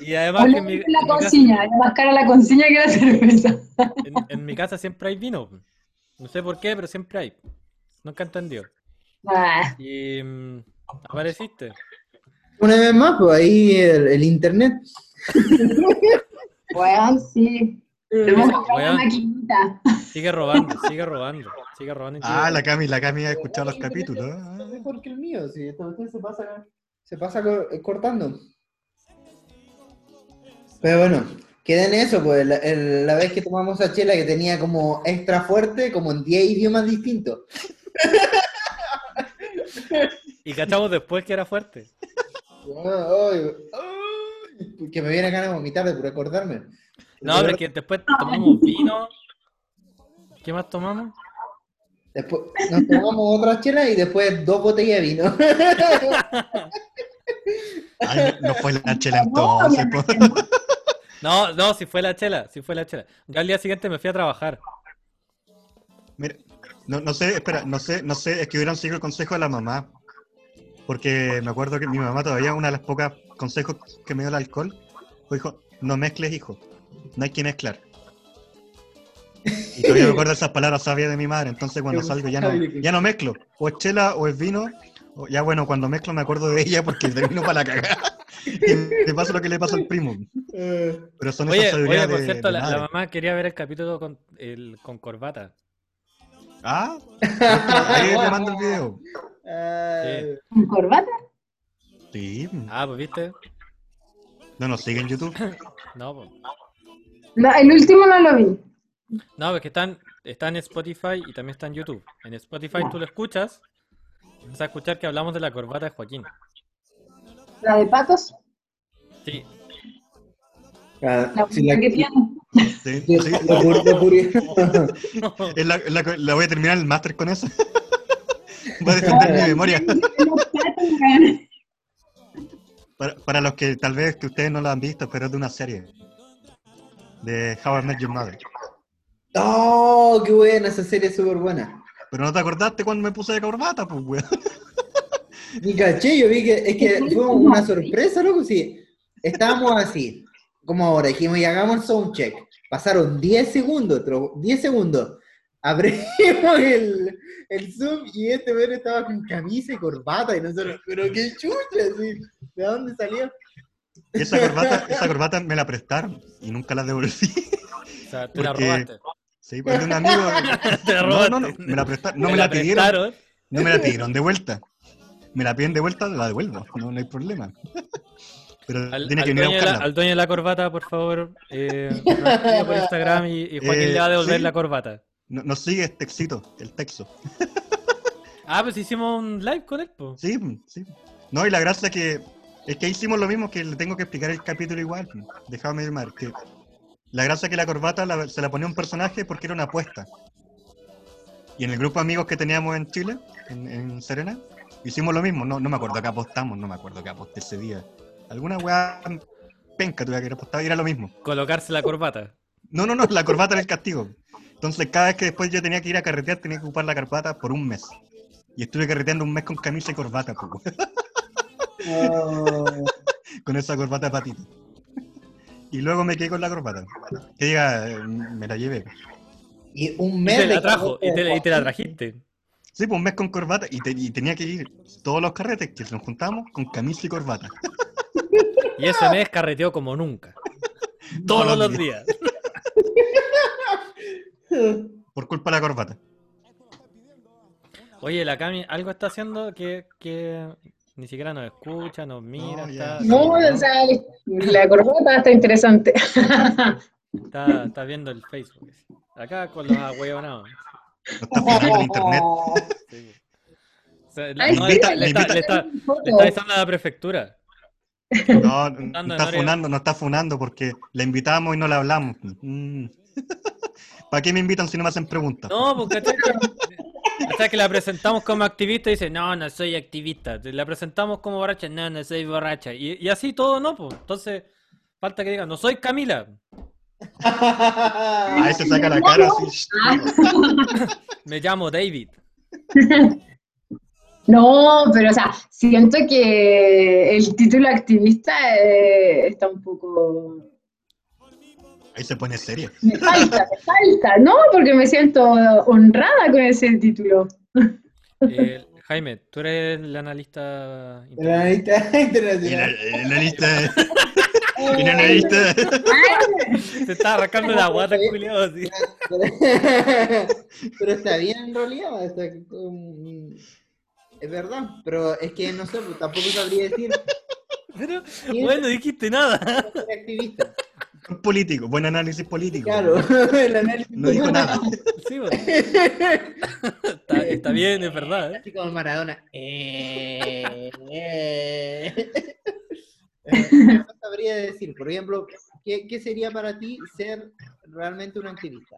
A: Y además que en mi, en
D: la
A: mi casa,
D: consigna, es más cara la consigna que la cerveza.
A: en- en mi casa siempre hay vino. No sé por qué, pero siempre hay. Nunca entendió.
D: Ah,
A: Y mm, apareciste.
C: Una vez más, pues ahí el, el internet. [laughs]
D: Weón, sí. Una maquinita.
A: Sigue robando, sigue robando, sigue robando.
B: Ah, la Cami, la Cami ha escuchado los capítulos. Ah.
C: mejor que el mío, si esto se pasa, se pasa eh, cortando. Pero bueno, queda en eso, pues la, el- la vez que tomamos a Chela que tenía como extra fuerte, como en 10 idiomas distintos.
A: Y cachamos después que era fuerte.
C: Ay, ay, que me viene ganas de vomitar de por acordarme.
A: No, pero es que después tomamos vino. ¿Qué más tomamos?
C: Después nos tomamos otra chela y después dos botellas de vino. [laughs]
B: Ay, no fue la chela entonces.
A: No, no, si fue la chela, si fue la chela. Yo al día siguiente me fui a trabajar.
B: Mira, no, no sé, espera, no sé, no sé, es que hubieran seguido el consejo de la mamá. Porque me acuerdo que mi mamá todavía, una de las pocas consejos que me dio el alcohol, pues dijo, no mezcles, hijo. No hay que mezclar. Y todavía me acuerdo esas palabras sabias de mi madre, entonces cuando [laughs] salgo ya no, ya no mezclo. O es chela o es vino. o ya bueno, cuando mezclo me acuerdo de ella porque termino para la cagada. [laughs] Y me pasa lo que le pasa al primo. Pero son
A: Oye,
B: esas sabidurías
A: oye, por
B: de-
A: cierto,
B: de
A: la, la mamá quería ver el capítulo con, el, con corbata.
B: Ah, [laughs] ahí le mando el video.
C: Ay,
D: ¿Con corbata?
B: Sí,
A: Ah, pues viste.
B: no nos sigue en YouTube.
A: No, pues.
D: No, el último no lo vi.
A: No, porque están, está en Spotify y también está en YouTube. En Spotify tú lo escuchas, vas a escuchar que hablamos de la corbata de Joaquín.
D: La de patos.
A: Sí,
C: ah,
D: La
C: la-
D: que tiene.
B: Sí, la, [laughs] es la- la voy a terminar el máster con eso. [laughs] Voy a defender mi memoria. [laughs] Para, para los que tal vez que ustedes no lo han visto, pero es de una serie. De How I Met Your Mother.
C: ¡Oh, qué buena! Esa serie es súper buena.
B: Pero no te acordaste cuando me puse de corbata, pues, weón. [laughs]
C: Ni caché, yo vi que es que fue una sorpresa, loco. Sí, estábamos así, como ahora, dijimos y hagamos el soundcheck. Pasaron 10 segundos, otro 10 segundos. Abrimos el, el Zoom y este ver estaba con camisa y corbata y nosotros, pero qué chucha, así, ¿de dónde salió?
B: Y esa corbata, esa corbata me la prestaron y nunca la devolví.
A: o sea, te la
B: Porque-
A: robaste.
B: Sí, de un amigo. [laughs]
A: Te la
B: No,
A: robaste.
B: no, no, me la prestaron. No me la pidieron.
A: prestaron.
B: No me la pidieron de vuelta. Me la piden de vuelta, la devuelvo. No, no hay problema. Pero
A: Al,
B: tiene que venir a
A: de la,
B: buscarla.
A: al dueño de la corbata, por favor, eh, por Instagram y, y Joaquín
B: Eh,
A: le va a devolver
B: sí.
A: la corbata.
B: No, nos sigue este éxito, el texto.
A: Ah, pues hicimos un live con él, po.
B: Sí, sí. No, y la gracia que es que hicimos lo mismo que le tengo que explicar el capítulo igual. Déjame llamar. Que la gracia es que la corbata la- se la ponía un personaje porque era una apuesta. Y en el grupo de amigos que teníamos en Chile, en, en Serena, hicimos lo mismo. No, no me acuerdo qué apostamos, no me acuerdo qué aposté ese día. Alguna weá penca tuve que apostado y era lo mismo.
A: Colocarse la corbata.
B: No, no, no, la corbata era el castigo. Entonces, cada vez que después yo tenía que ir a carretear, tenía que ocupar la corbata por un mes. Y estuve carreteando un mes con camisa y corbata, pues, [laughs] weón, [laughs] con esa corbata de patito. [laughs] Y luego me quedé con la corbata. Que diga, me la llevé.
C: Y un
A: Y
C: mes
A: te
C: de
A: la trajo, y te, la- y te trajiste.
B: Sí, pues un mes con corbata y, te- y tenía que ir todos los carretes que nos juntamos con camisa y corbata.
A: Y ese mes carreteó como nunca. [laughs] Todos los días.
B: Por culpa de la corbata.
A: Oye, la Cami algo está haciendo que, que ni siquiera nos escucha, nos mira,
B: No, ya.
A: está,
D: No, o sea, la corbata está interesante.
A: está, está viendo el Facebook. Acá con los ahueonados.
B: No está funcionando el internet.
A: Sí. O sea,
D: Ay,
A: no,
B: sí,
A: le, está, le, está, le está- le está avisando a la prefectura.
B: No, [laughs] no está funando, no está funando porque la invitamos y no la hablamos. Mm. [laughs] ¿Para qué me invitan si no me hacen preguntas?
A: No, porque hasta que la presentamos como activista y dice, no, no soy activista. La presentamos como borracha, no, no soy borracha. Y, y así todo no, pues. Entonces, falta que diga, no soy Camila. [laughs]
B: Ahí se saca la cara así.
A: Me llamo David. [laughs]
D: No, pero o sea, siento que el título activista eh, está un poco...
B: Ahí se pone seria.
D: Me falta, me falta, ¿no? Porque me siento honrada con ese título.
A: Eh, Jaime, tú eres el analista.
C: De la lista
B: Y la,
C: internacional.
B: y la lista de- Y no necesita.
A: Se está arrancando la guata, culiao, así. [laughs]
C: Pero está bien está con- Es verdad, pero es que no sé, pues, tampoco sabría decir
A: Pero, bueno, no dijiste nada.
C: activista.
B: Un político, buen análisis político.
C: Claro, [laughs] el análisis.
B: No dijo nada.
A: Sí, bueno. [laughs] Está, está bien, es verdad. ¿eh?
C: Así como Maradona. [laughs] Eh, eh. Eh, no sabría decir, por ejemplo, ¿qué, qué sería para ti ser realmente un activista?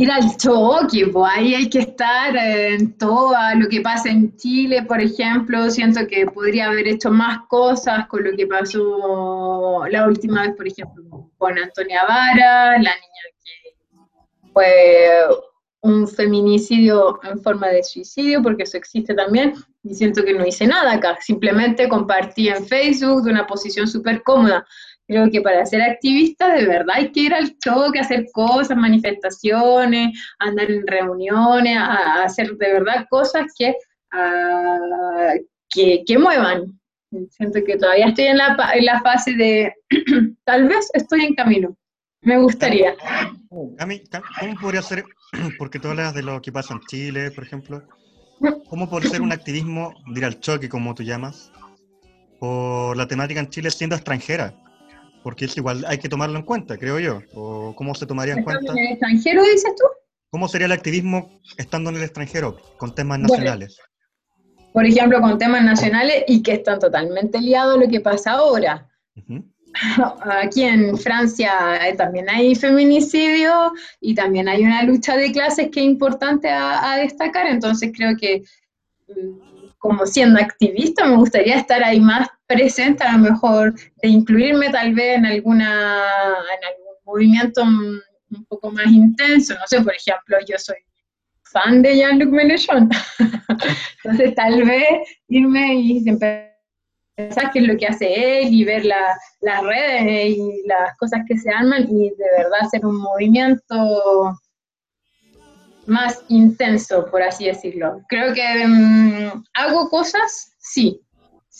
D: Ir al choque, pues ahí hay que estar en todo lo que pasa en Chile, por ejemplo. Siento que podría haber hecho más cosas con lo que pasó la última vez, por ejemplo, con Antonia Vara, la niña que fue un feminicidio en forma de suicidio, porque eso existe también, y siento que no hice nada acá, simplemente compartí en Facebook de una posición súper cómoda. Creo que para ser activista de verdad hay que ir al choque, hacer cosas, manifestaciones, andar en reuniones, a, a hacer de verdad cosas que, ah, que, que muevan. Siento que todavía estoy en la, en la fase de, [clears throat] tal vez estoy en camino. Me gustaría.
B: Cami, Cam- ¿cómo podría ser, [clears throat] porque tú hablas de lo que pasa en Chile, por ejemplo, ¿cómo podría ser un activismo de ir al choque, como tú llamas, por la temática en Chile siendo extranjera? Porque es igual, hay que tomarlo en cuenta, creo yo. ¿O cómo se tomaría en cuenta?
D: ¿En el extranjero dices tú?
B: ¿Cómo sería el activismo estando en el extranjero, con temas
D: Bueno.
B: nacionales?
D: Por ejemplo, con temas nacionales y que están totalmente liados a lo que pasa ahora. [laughs] Aquí en Francia eh, también hay feminicidio y también hay una lucha de clases que es importante a, a destacar, entonces creo que mm, como siendo activista me gustaría estar ahí más presente, a lo mejor de incluirme tal vez en alguna en algún movimiento un poco más intenso, no sé, por ejemplo, yo soy fan de Jean-Luc Mélenchon, [laughs] entonces tal vez irme y pensar qué es lo que hace él y ver la- las redes y las cosas que se arman y de verdad hacer un movimiento más intenso, por así decirlo. Creo que mm, hago cosas, sí.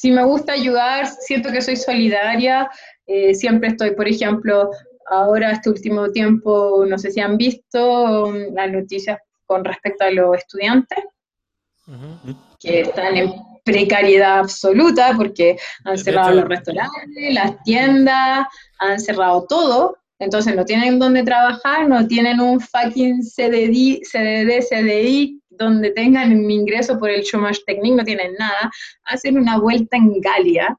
D: Si me gusta ayudar, siento que soy solidaria, eh, siempre estoy, por ejemplo, ahora este último tiempo, no sé si han visto mm, las noticias con respecto a los estudiantes que están en precariedad absoluta porque han
A: De
D: cerrado
A: hecho-
D: los restaurantes, las tiendas, han cerrado todo, entonces no tienen dónde trabajar, no tienen un fucking CDD, CDD, CDI donde tengan un ingreso por el chômage technique, no tienen nada, hacen una vuelta en Galia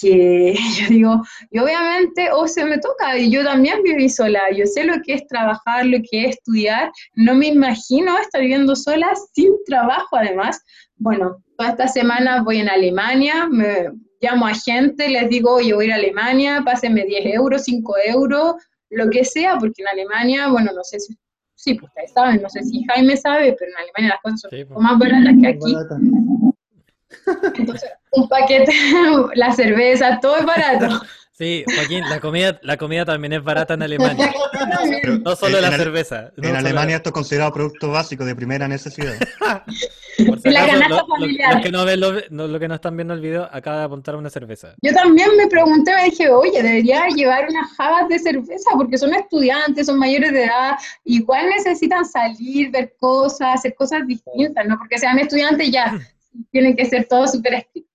D: que [laughs] yo digo, y obviamente o se me toca, y yo también viví sola, yo sé lo que es trabajar, lo que es estudiar, no me imagino estar viviendo sola sin trabajo además. Bueno, toda esta semana voy en Alemania, me llamo a gente, les digo, oye, voy a ir a Alemania, pásenme 10 euros, 5 euros, lo que sea, porque en Alemania, bueno, no sé si, sí, pues ustedes saben, no sé si Jaime sabe, pero en Alemania las cosas son
A: Sí,
D: un
A: pues.
D: poco más baratas que aquí. Entonces, un paquete, [laughs] la cerveza, todo es barato. [laughs]
A: Sí, Joaquín, la comida, la comida también es barata en Alemania.
B: Pero
A: No solo
B: en
A: la cerveza. no
B: En Alemania
A: la-
B: esto es considerado producto básico de primera necesidad. [laughs]
A: por si
D: La
A: acaso, lo- lo- que no ven lo, no- lo que no están viendo el video, acaba de apuntar una cerveza.
D: Yo también me pregunté, me dije, oye, debería llevar unas jabas de cerveza porque son estudiantes, son mayores de edad, igual necesitan salir, ver cosas, hacer cosas distintas, no porque sean estudiantes ya tienen que ser todo súper estricto.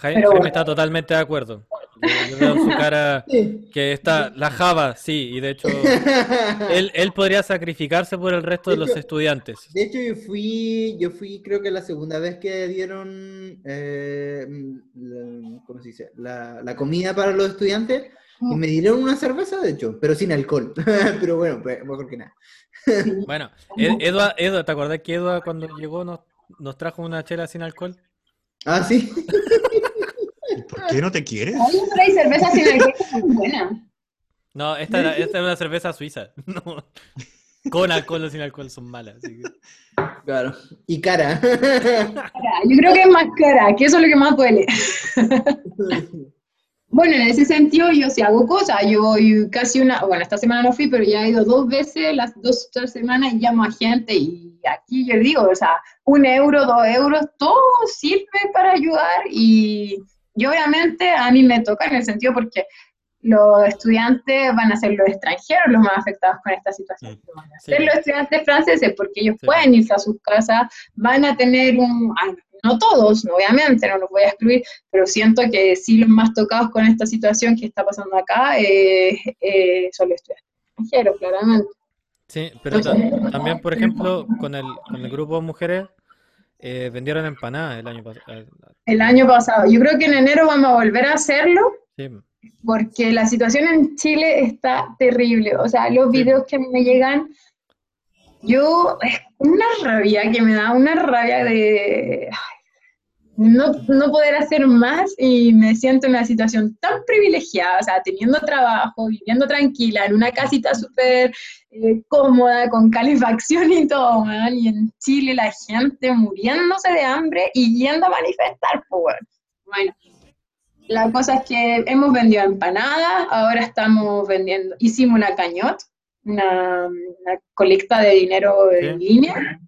A: Jaime,
D: Pero
A: Jaime
D: bueno.
A: está totalmente de acuerdo. Yo, yo veo en su cara [laughs] que está la Java, sí, y de hecho [laughs] él, él podría sacrificarse por el resto de los estudiantes.
C: De hecho, yo fui, yo fui, creo que la segunda vez que dieron, eh, la, ¿cómo se dice? La, la comida para los estudiantes y me dieron una cerveza, de hecho, pero sin alcohol. [laughs] pero bueno, pues, mejor que nada.
A: Bueno, Ed- Edua, Edua, ¿te acordás que Edua cuando llegó nos, nos trajo una chela sin alcohol?
C: Ah, sí.
B: ¿Y ¿Por qué no te quieres?
D: Oye, pero hay cervezas sin alcohol que son buenas.
A: No, esta era, esta era una cerveza suiza. [laughs] No. Con alcohol o sin alcohol son malas. así que-
C: Claro. Y cara. [laughs]
D: Cara, Yo creo que es más cara, que eso es lo que más duele. [laughs] Bueno, en ese sentido yo sí hago cosas, yo voy casi una, bueno, esta semana no fui, pero ya he ido dos veces, las dos tres semanas y llamo a gente y aquí yo digo, o sea, un euro, dos euros, todo sirve para ayudar y, Y obviamente a mí me toca en el sentido porque los estudiantes van a ser los extranjeros los más afectados con esta situación.
A: Mm,
D: Van a
A: sí.
D: ser los estudiantes franceses porque ellos
A: Sí.
D: pueden irse a sus casas, van a tener un... ah, No todos, obviamente, no los voy a excluir, pero siento que sí los más tocados con esta situación que está pasando acá eh, eh, son los estudiantes extranjeros, claramente.
A: Sí, pero ta- también, por ejemplo, con el, con el grupo de mujeres eh, vendieron empanadas el año pasado.
D: El año pasado, yo creo que en enero vamos a volver a hacerlo,
A: Sí,
D: porque la situación en Chile está terrible. O sea, los
A: Sí.
D: videos que me llegan, yo, es una rabia que me da, una rabia de ay, no, no poder hacer más y me siento en una situación tan privilegiada, o sea, teniendo trabajo, viviendo tranquila, en una casita súper eh, cómoda, con calefacción y todo, weón, y en Chile la gente muriéndose de hambre y yendo a manifestar, pues. Bueno, la cosa es que hemos vendido empanadas, ahora estamos vendiendo, hicimos una cañot, una, una colecta de dinero en
A: Sí.
D: línea.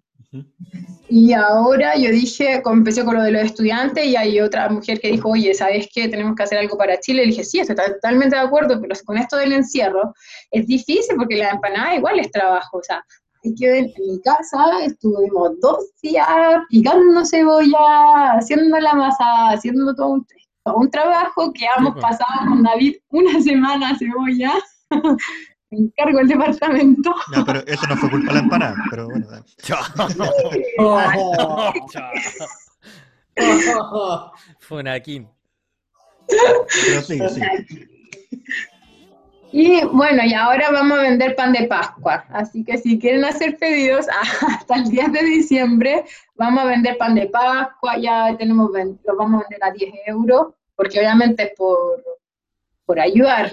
D: Y ahora yo dije, empecé con lo de los estudiantes, y hay otra mujer que dijo, oye, ¿sabes qué? Tenemos que hacer algo para Chile. Le dije, sí, estoy totalmente de acuerdo, pero con esto del encierro es difícil porque la empanada igual es trabajo. O sea, hay que ver, en mi casa estuvimos dos días picando cebolla, haciendo la masa, haciendo todo un, todo un trabajo que hemos pasado con David una semana cebolla. [laughs] Encargo el departamento.
B: Ya, pero eso no fue culpa de la empanada, pero bueno. da. [laughs]
A: Funakin.
B: Pero sí, sí.
D: Y bueno, y ahora vamos a vender pan de Pascua. Así que si quieren hacer pedidos [laughs] hasta el 10 de diciembre, vamos a vender pan de Pascua. Ya tenemos, lo vamos a vender a 10 euros, porque obviamente es por, por ayudar.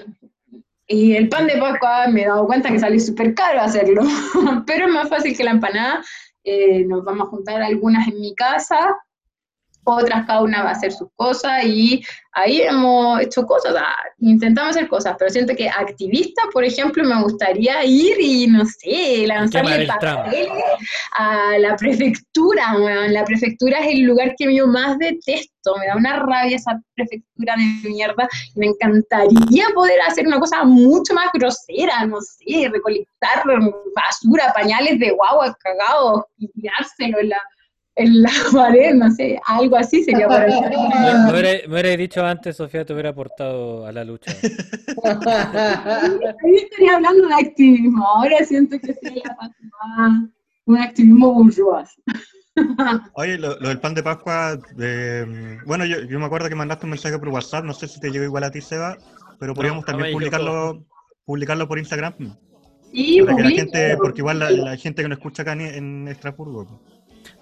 D: Y el pan de Pascua me he dado cuenta que sale súper caro hacerlo, [laughs] pero es más fácil que la empanada. Eh, nos vamos a juntar algunas en mi casa, otras cada una va a hacer sus cosas y ahí hemos hecho cosas, ah, intentamos hacer cosas, pero siento que activista, por ejemplo, me gustaría ir y, no sé, lanzarle papeles a la prefectura. La prefectura es el lugar que yo más detesto, me da una rabia esa prefectura de mierda, me encantaría poder hacer una cosa mucho más grosera, no sé, recolectar basura, pañales de guagua cagados y tirárselo en la, en la [laughs] pared, no sé, algo así sería para [laughs]
A: Me, me hubiera, me hubiera dicho antes, Sofía, te hubiera aportado a la lucha.
D: Ahí estaría hablando de activismo, ahora siento que sería más un activismo bourgeois. [laughs]
B: Oye, lo, lo del pan de Pascua, eh, bueno, yo, yo me acuerdo que mandaste un mensaje por WhatsApp, no sé si te llegó igual a ti, Seba, pero podríamos
A: no
B: también publicarlo publicarlo por Instagram,
D: Sí,
B: para que la gente, porque igual la, la gente que nos escucha acá en, en Estrasburgo,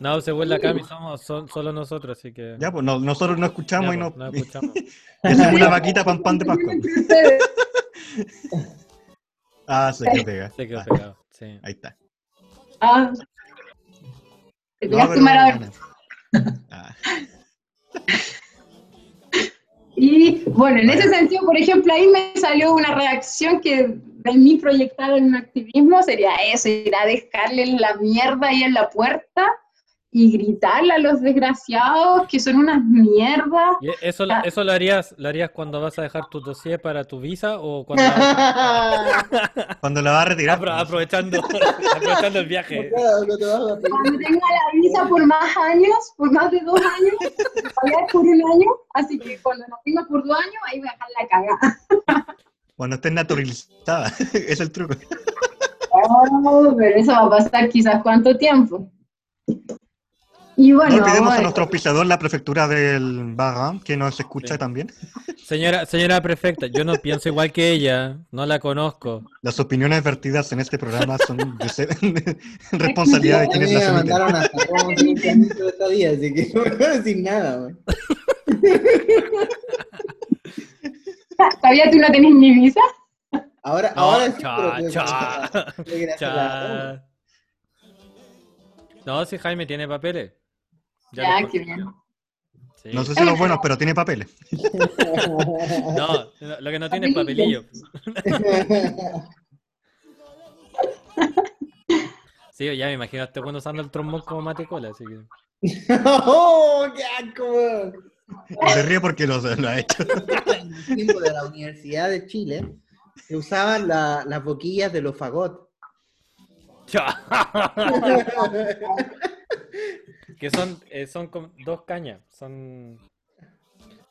A: No, según la Cami somos son, solo nosotros, así que.
B: ya, pues no- nosotros no escuchamos
A: ya,
B: y
A: pues,
B: no,
A: no escuchamos. [laughs]
B: hacemos una vaquita pan pan de Pascua. [laughs] Ah, se quedó pega.
A: Se quedó
B: Ah,
A: pegado. Sí.
B: ahí está.
D: Ah. Te pegaste.
B: Ah, [laughs]
D: Y bueno, en ese sentido, por ejemplo, ahí me salió una reacción que de mí proyectada en un activismo sería eso, ir a dejarle la mierda ahí en la puerta y gritarle a los desgraciados que son unas mierdas.
A: ¿Y eso, eso lo harías lo harías cuando vas a dejar tu dossier para tu visa o cuando [laughs]
B: Cuando la va a retirar.
A: apro- aprovechando [laughs] aprovechando el viaje?
C: Vas.
D: Cuando tenga la visa por más años, por más de dos años, todavía es por un año, así que cuando la tenga por dos años, ahí voy a dejar la cagada.
B: Cuando estés naturalizada, [laughs] es el truco.
D: Oh, pero eso va a pasar quizás cuánto tiempo. Y bueno,
B: no olvidemos a nuestro auspiciador, la prefectura del Bagram, que nos escucha
A: Sí.
B: también.
A: Señora, señora prefecta, yo no pienso igual que ella, no la conozco.
B: Las opiniones vertidas en este programa son [laughs] de ser- [laughs] responsabilidad de
C: A
B: quienes las emiten.
C: así que [laughs] no puedo decir nada.
D: ¿Todavía tú no tenés ni visa?
C: Ahora,
A: No,
C: ahora sí,
A: cha,
C: pero que-
A: cha,
C: a
A: cha. No, si Jaime tiene papeles.
D: Ya,
A: los
D: qué
A: consiguió.
D: bien.
A: Sí.
B: No sé si los buenos, pero tiene papeles. [laughs]
A: No, lo que no tiene es papelillo. [laughs] Sí, ya me imagino a este bueno usando el trombón como matecola, así que. [laughs]
C: ¡Oh, qué asco!
B: Se ríe porque lo, lo ha hecho.
C: En el tiempo de la Universidad de Chile se usaban la- las boquillas de los fagot.
A: Que son, eh, son como dos cañas. Son.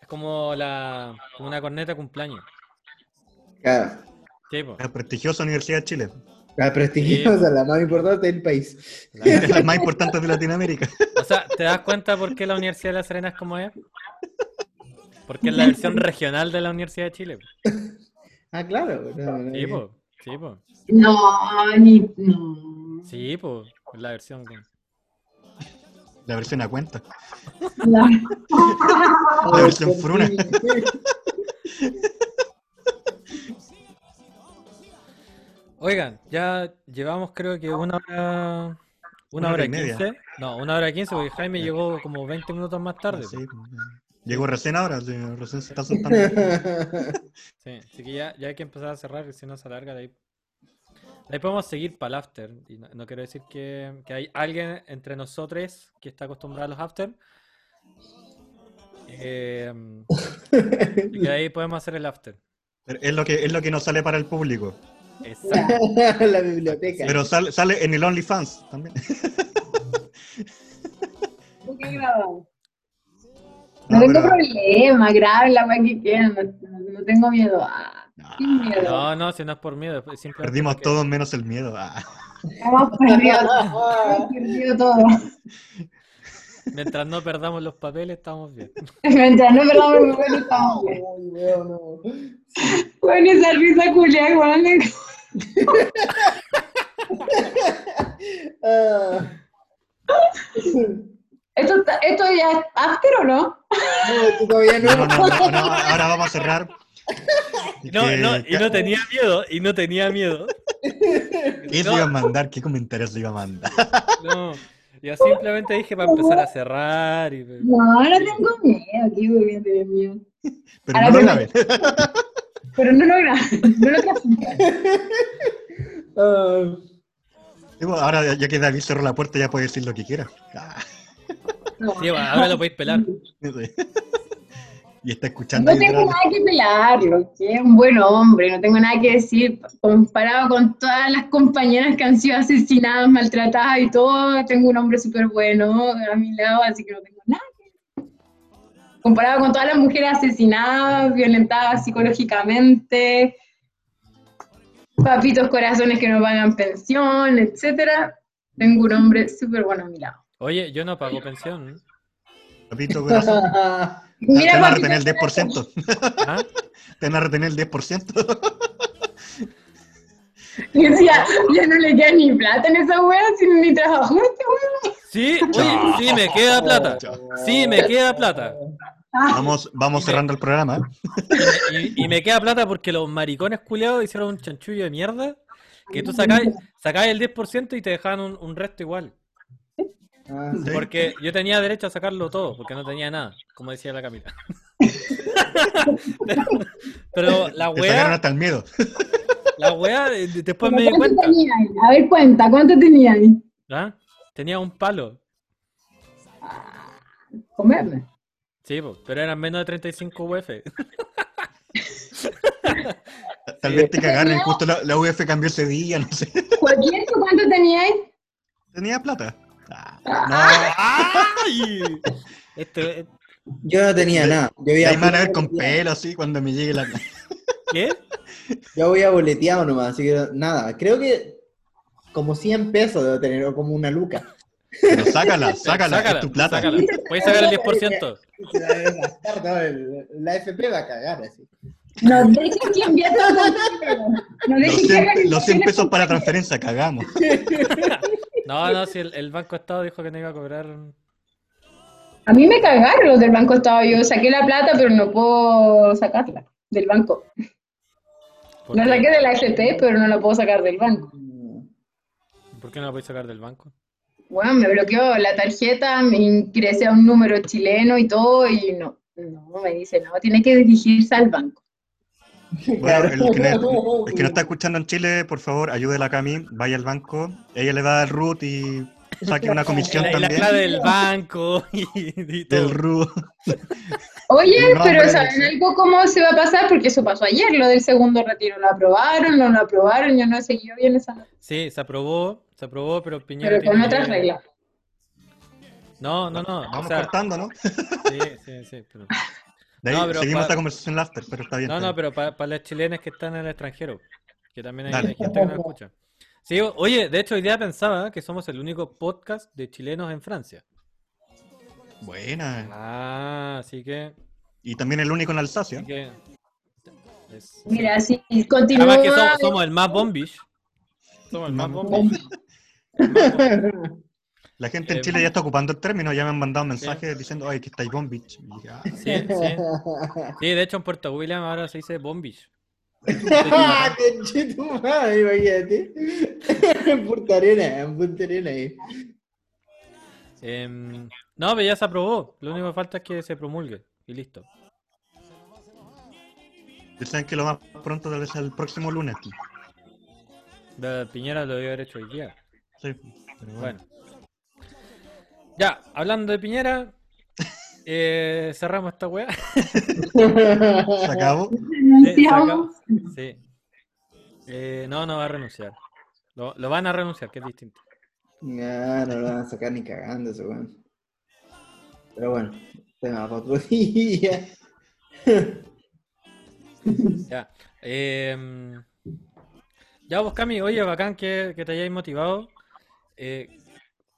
A: Es como la. como una corneta cumpleaños.
C: Claro.
A: Sí, po.
B: La prestigiosa Universidad de Chile.
C: La prestigiosa, la más importante del país.
A: La-
B: más importante de Latinoamérica.
A: O sea, ¿te das cuenta por qué la Universidad de La Serena es como es? Porque es la versión regional de la Universidad de Chile. po.
C: Ah, claro. no, no,
A: Sí, po. Sí, po.
D: No, ni. No.
A: Sí, po. Es la versión.
B: La versión a cuenta.
D: La-
B: La versión fruna.
A: Oigan, ya llevamos creo que una hora. Una
B: Una hora y
A: quince. No, una hora quince, porque Jaime llegó como 20 minutos más tarde.
B: Sí,
A: po.
B: Llegó recién ahora, recién se está soltando.
A: Sí, así que ya, ya hay que empezar a cerrar, que si no se alarga de ahí. Ahí podemos seguir para el after. Y no, no quiero decir que, que hay alguien entre nosotros que está acostumbrado a los after. Eh, [laughs] y ahí podemos hacer el after.
B: Pero Es lo que es lo que no sale para el público.
A: Exacto. [laughs]
C: la biblioteca.
B: Pero sale, sale en el OnlyFans también. [laughs]
D: ¿Por qué?
B: No,
D: No tengo
B: pero-
D: problema, graben la que quieran, no, no tengo miedo. Ah, sin miedo.
A: No, no, si no es por miedo.
B: Perdimos
A: porque-
B: todos menos el miedo. Ah.
D: Hemos perdido, hemos perdido todo.
A: Mientras no perdamos los papeles, estamos bien. [laughs]
D: Mientras no perdamos el papel, estamos bien.
C: No.
D: Bueno, esa risa culia, weón.
C: Ah.
D: ¿Esto, está- ¿Esto ya es after o no?
C: No, esto todavía
B: No,
C: no.
B: no, no, no, ahora vamos a cerrar.
A: Y no,
B: Que-
A: no, y no tenía miedo, y no tenía miedo.
B: ¿Qué
A: no.
B: iba a mandar? ¿Qué comentarios se iba a mandar?
A: No, yo simplemente dije para empezar a cerrar. Y...
D: No, no tengo miedo, aquí voy bien.
B: Pero
D: Ahora
B: no lo graben.
D: Pero no lo no. [laughs]
B: Digo, Ahora ya- que David cerró la puerta ya puede decir lo que quiera. Ah,
D: No.
A: Sí, ahora lo podéis pelar. [laughs]
B: sí. Y está escuchando.
D: No tengo nada que pelarlo, que es un buen hombre, no tengo nada que decir. Comparado con todas las compañeras que han sido asesinadas, maltratadas y todo, tengo un hombre súper bueno a mi lado, así que no tengo nada que decir. Comparado con todas las mujeres asesinadas, violentadas psicológicamente, papitos corazones que no pagan pensión, etcétera, tengo un hombre súper bueno a mi lado.
A: Oye, yo no pago pensión.
B: Papito corazón. [laughs]
D: Mira,
B: te van a retener el 10%. [laughs]
A: ¿Ah?
B: Te van a retener el 10%. [laughs]
D: Y decía, ya no le queda ni plata en esa wea, sin ni trabajo este wea.
A: Sí, [laughs] oye, sí me queda plata. Sí me queda plata.
B: Vamos, vamos cerrando el programa.
A: Y me, y- y me queda plata porque los maricones culiados hicieron un chanchullo de mierda. Que tú sacáis, sacáis el 10% y te dejaban un, un resto igual.
C: Ah. [laughs]
B: Sí.
A: Porque yo tenía derecho a sacarlo todo, porque no tenía nada, como decía la Camila. [laughs] Pero la
B: Te sacaron hasta el miedo.
A: la eh, después me di
D: ¿Cuánto
A: cuenta.
D: tenía ahí? A ver, cuenta, ¿cuánto tenía ahí?
A: ¿Ah? Tenía un palo.
D: Comerme.
A: Sí, pero eran menos de 35 UF. [laughs]
B: Tal vez te cagaron. Justo la, la UF cambió ese día, no sé.
D: Joaquín, ¿tú cuánto tenía ahí?
B: Tenía plata. Ah,
A: ¡Ay! Este,
C: Yo no tenía nada. Yo
B: no. van a ver con pelo así cuando me llegue la.
A: ¿Qué?
C: yo había boleteado nomás, así que nada. Creo que como 100 pesos debo tener, o como una luca.
B: Pero sácala, [laughs] sácala, es tu plata.
A: sácala. Puedes sacar el 10%.
C: Se la no, FP va a cagar así.
D: No dejes que invierta todo el dinero. No
B: Los
D: dejes que
B: 100,
D: hagan
B: los 100
D: inversiones
B: pesos para transferencia, cagamos. [laughs]
A: No, no, si el, el Banco Estado dijo que no iba a cobrar.
D: A mí me cagaron los del banco estado. Yo saqué la plata, pero no puedo sacarla del banco.
A: ¿Por
D: La
A: qué?
D: saqué de la FP, pero no la puedo sacar del banco.
A: ¿Por qué no la podéis sacar del banco?
D: Bueno, me bloqueó la tarjeta, me ingresé a un número chileno y todo, y no, no, me dice, no, tiene que dirigirse al banco.
B: Bueno, el que, no, el que no está [laughs] escuchando en Chile, por favor, ayude a la Cami, vaya al banco, ella le da el root y saque una comisión
A: La, la
B: también
A: clave del banco y,
B: del root.
D: Oye,
B: No,
D: pero ¿saben algo cómo se va a pasar? Porque eso pasó ayer, lo del segundo retiro. ¿Lo aprobaron? ¿No lo aprobaron? Yo no he seguido bien esa.
A: Sí, se aprobó, se aprobó, pero Piñera
D: Pero con otras reglas.
A: No, no, no. o
B: Vamos
A: sea,
B: cortando, ¿no?
A: sí, sí, sí. pero- [laughs]
B: De ahí
A: No, pero
B: seguimos
A: pa-
B: esta conversación en after, pero está bien.
A: No,
B: está
A: no, pero para los chilenos que están en el extranjero, que también hay, gente que no escucha. Sí, oye, de hecho hoy día pensaba que somos el único podcast de chilenos en Francia.
B: Buena.
A: Ah, así que...
B: Y también el único en Alsacia.
A: así que es-
D: Mira, si continúa.
A: Además que somos, somos el más bombish. Somos el más bombish. [laughs]
B: La gente en
A: Eh,
B: Chile ya está ocupando el término, ya me han mandado mensajes diciendo, ay, que estáis bombich. Ah,
A: Sí, sí. Sí, de hecho en Puerto William ahora se dice.
C: ¡Ah, conchetumare, [laughs] imagínate! En Punta Arena, en Punta Arena ahí.
A: Em, no, pero ya se aprobó. Lo único que falta es que se promulgue. Y listo.
B: Dicen que lo más pronto tal vez el próximo lunes.
A: De Piñera lo debe haber hecho hoy día.
B: Sí, pero bueno.
A: Bueno. Ya, hablando de Piñera, eh, cerramos esta weá.
B: Se acabó.
A: Sí, se acabó.
D: Renunciamos.
A: Sí. Eh, no, no va a renunciar. Lo, lo van a renunciar, que es distinto.
C: No, no lo van a sacar ni cagando ese weón. Pero bueno, tema para otro [laughs] día.
A: Ya. Em, ya vos, Cami, oye, bacán que, que te hayáis motivado. Eh,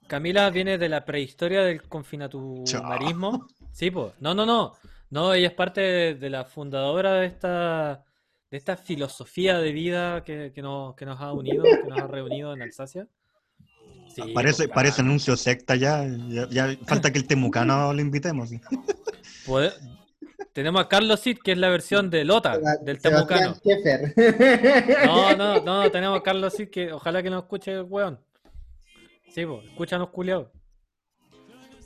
A: Camila viene de la prehistoria del confinatumarismo. Sí, pues. No, no, no. No, ella es parte de, de la fundadora de esta, de esta filosofía de vida que, que nos, que nos ha unido, que nos ha reunido en Alsacia. Sí,
B: Parece,
A: pues,
B: parece anuncio secta ya, ya. ya falta que el temucano [laughs] lo invitemos.
A: Tenemos a Carlos Cid, que es la versión de Lota, del Temucano. No, no, no, tenemos a Carlos Cid, que ojalá que nos escuche el weón. Sí, pues, escúchanos culiados.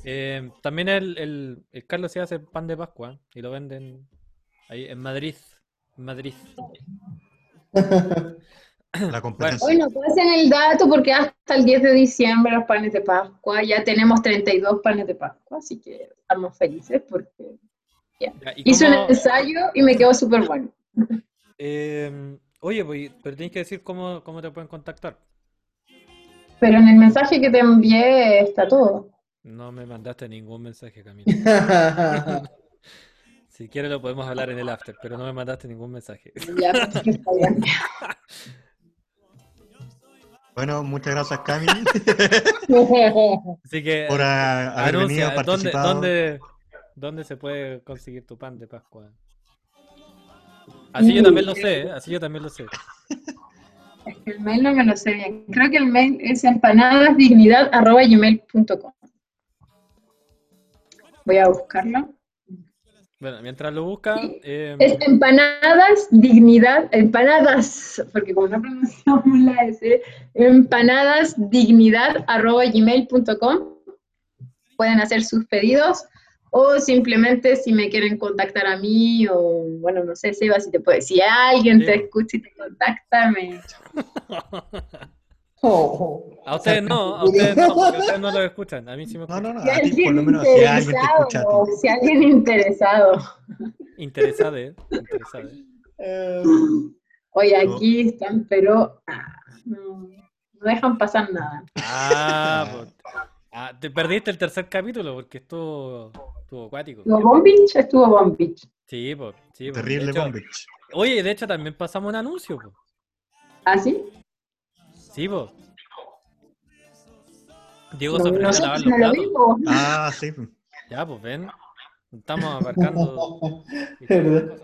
A: Eh, también el, el, el Carlos Cid hace pan de Pascua y lo venden ahí en Madrid. En Madrid. [laughs]
B: La competencia.
D: Bueno, pasen el dato porque hasta el 10 de diciembre los panes de Pascua, ya tenemos 32 panes de Pascua, así que estamos felices porque
A: Ya, ¿y
D: hice un
A: cómo-
D: ensayo y me quedó súper bueno.
A: eh, oye, pues, pero tienes que decir cómo, cómo te pueden contactar.
D: Pero en el mensaje que te envié está todo.
A: No me mandaste ningún mensaje, Camila. [laughs] Si quieres lo podemos hablar en el after, pero no me mandaste ningún mensaje.
D: Ya, está bien. [laughs]
B: Bueno, muchas gracias, Cami, [laughs]
A: Así que
B: por haber venido,
A: anuncia, ¿dónde,
B: participado.
A: dónde, dónde se puede conseguir tu pan de Pascua? Así yo también lo sé, ¿eh? así yo también lo sé.
D: El mail no me lo sé bien. Creo que el mail es empanadasdignidad.gmail.com Voy a buscarlo.
A: Bueno, mientras lo busca, eh,
D: Es empanadas dignidad, empanadas, porque como no pronunciamos [laughs] la S, empanadas dignidad arroba gmail.com. Pueden hacer sus pedidos o simplemente si me quieren contactar a mí o bueno, no sé, Seba, si te puede, si alguien te
A: Sí.
D: escucha y te contacta, me, [laughs]
C: Oh.
A: a ustedes no, a ustedes no, porque ustedes no lo escuchan, a mí sí me
B: No,
A: escuchan.
B: no, no,
D: si
B: a ti por
D: alguien
B: lo menos si alguien te escucha a ti.
D: interesado, si alguien interesado.
A: Interesado, ¿eh? Interesado.
C: Eh,
D: Oye, aquí están, pero ah, no, no dejan pasar nada.
A: Ah, pues, ah, te perdiste el tercer capítulo porque estuvo, estuvo acuático.
D: ¿Estuvo Bombich? Estuvo Bombich.
A: Sí, pues, sí,
B: Terrible bombich.
A: Oye, de hecho también pasamos un anuncio, pues.
D: ¿Ah, sí?
A: Sí, pues. Diego
D: No,
A: se aprendió a lavar los
D: lo.
B: Ah, sí.
A: Ya, pues ven. Estamos abarcando. [laughs]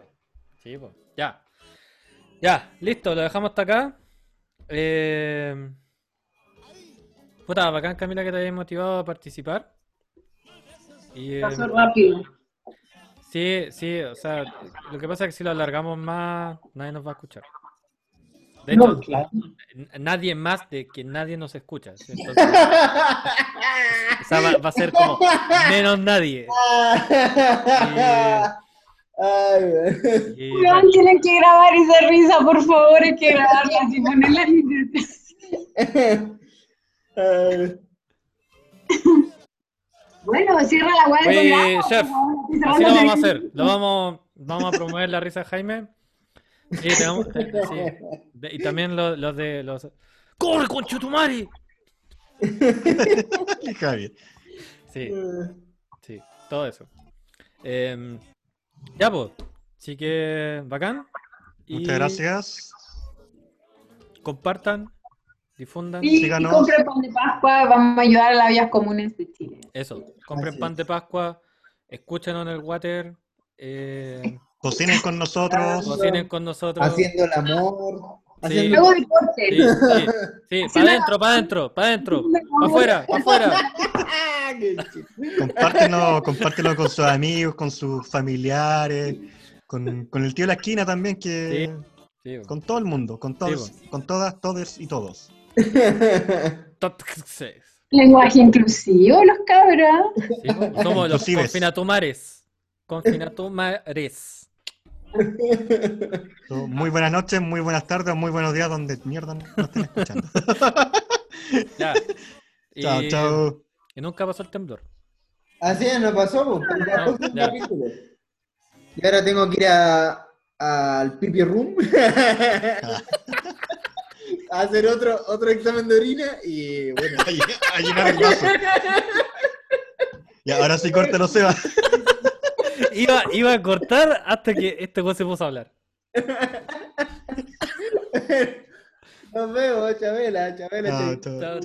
A: Sí, pues. Ya. Ya, listo, lo dejamos hasta acá. Eh... Puta, bacán Camila que te hayas motivado a participar. Y, eh,
D: Pasó rápido.
A: sí, sí, o sea, lo que pasa es que si lo alargamos más, nadie nos va a escuchar. De hecho,
D: No, claro.
A: nadie más de que nadie nos escucha. ¿sí? Entonces, [laughs] o sea, va, va a ser como menos nadie. Y,
D: Weón,
A: bueno,
D: tienen que grabar esa risa, por favor, hay que grabarla y ponerla en. Bueno, cierra la
A: Oye,
D: programa,
A: chef, así lo vamos a hacer. Lo vamos, vamos a promover la risa de Jaime. Sí, tenemos, te- sí. De- y también los, los de los. ¡Corre, conchetumare!
B: Y Javi.
A: Sí, sí, todo eso. Em, ya, pues. Así que, bacán. Y
B: Muchas gracias.
A: Compartan, difundan.
D: Y, compren pan de Pascua, vamos a ayudar a las vías comunes de Chile.
A: Eso, compren
C: Así
A: pan
C: es.
A: de Pascua, escúchenos en el water, eh,
B: Cocinen con nosotros.
A: cocinen con nosotros.
C: Haciendo el amor.
A: Sí.
C: Haciendo...
D: Luego deporte.
A: Sí, sí, sí, [laughs] para adentro, para adentro, para adentro, para afuera, para afuera.
B: Compártelo, compártelo con sus amigos, con sus familiares, con, con el tío de la esquina también, que
A: Sí,
B: con todo el mundo, con todos, con todas, todos y todos. [laughs]
A: top.
D: Lenguaje inclusivo, los cabras.
A: Sí, Somos los confinatumares. Confinatumares. [laughs]
B: Muy buenas noches, muy buenas tardes, muy buenos días, donde mierda no estén escuchando. [laughs]
A: Ya. Y,
B: chao, chao.
A: y nunca pasó el temblor.
C: Así es, no pasó, pues.
A: No,
C: un
A: ya.
C: capítulo. Y ahora tengo que ir a, al pipi room a hacer otro, otro examen de orina y bueno. [laughs]
B: A, lle- a llenar el vaso. Y ahora sí, córtelo, Seba.
A: Iba, iba a cortar hasta que este juego se puso a hablar.
C: Nos vemos, Chabela, Chabela.
B: Chao,
C: te-
B: chao,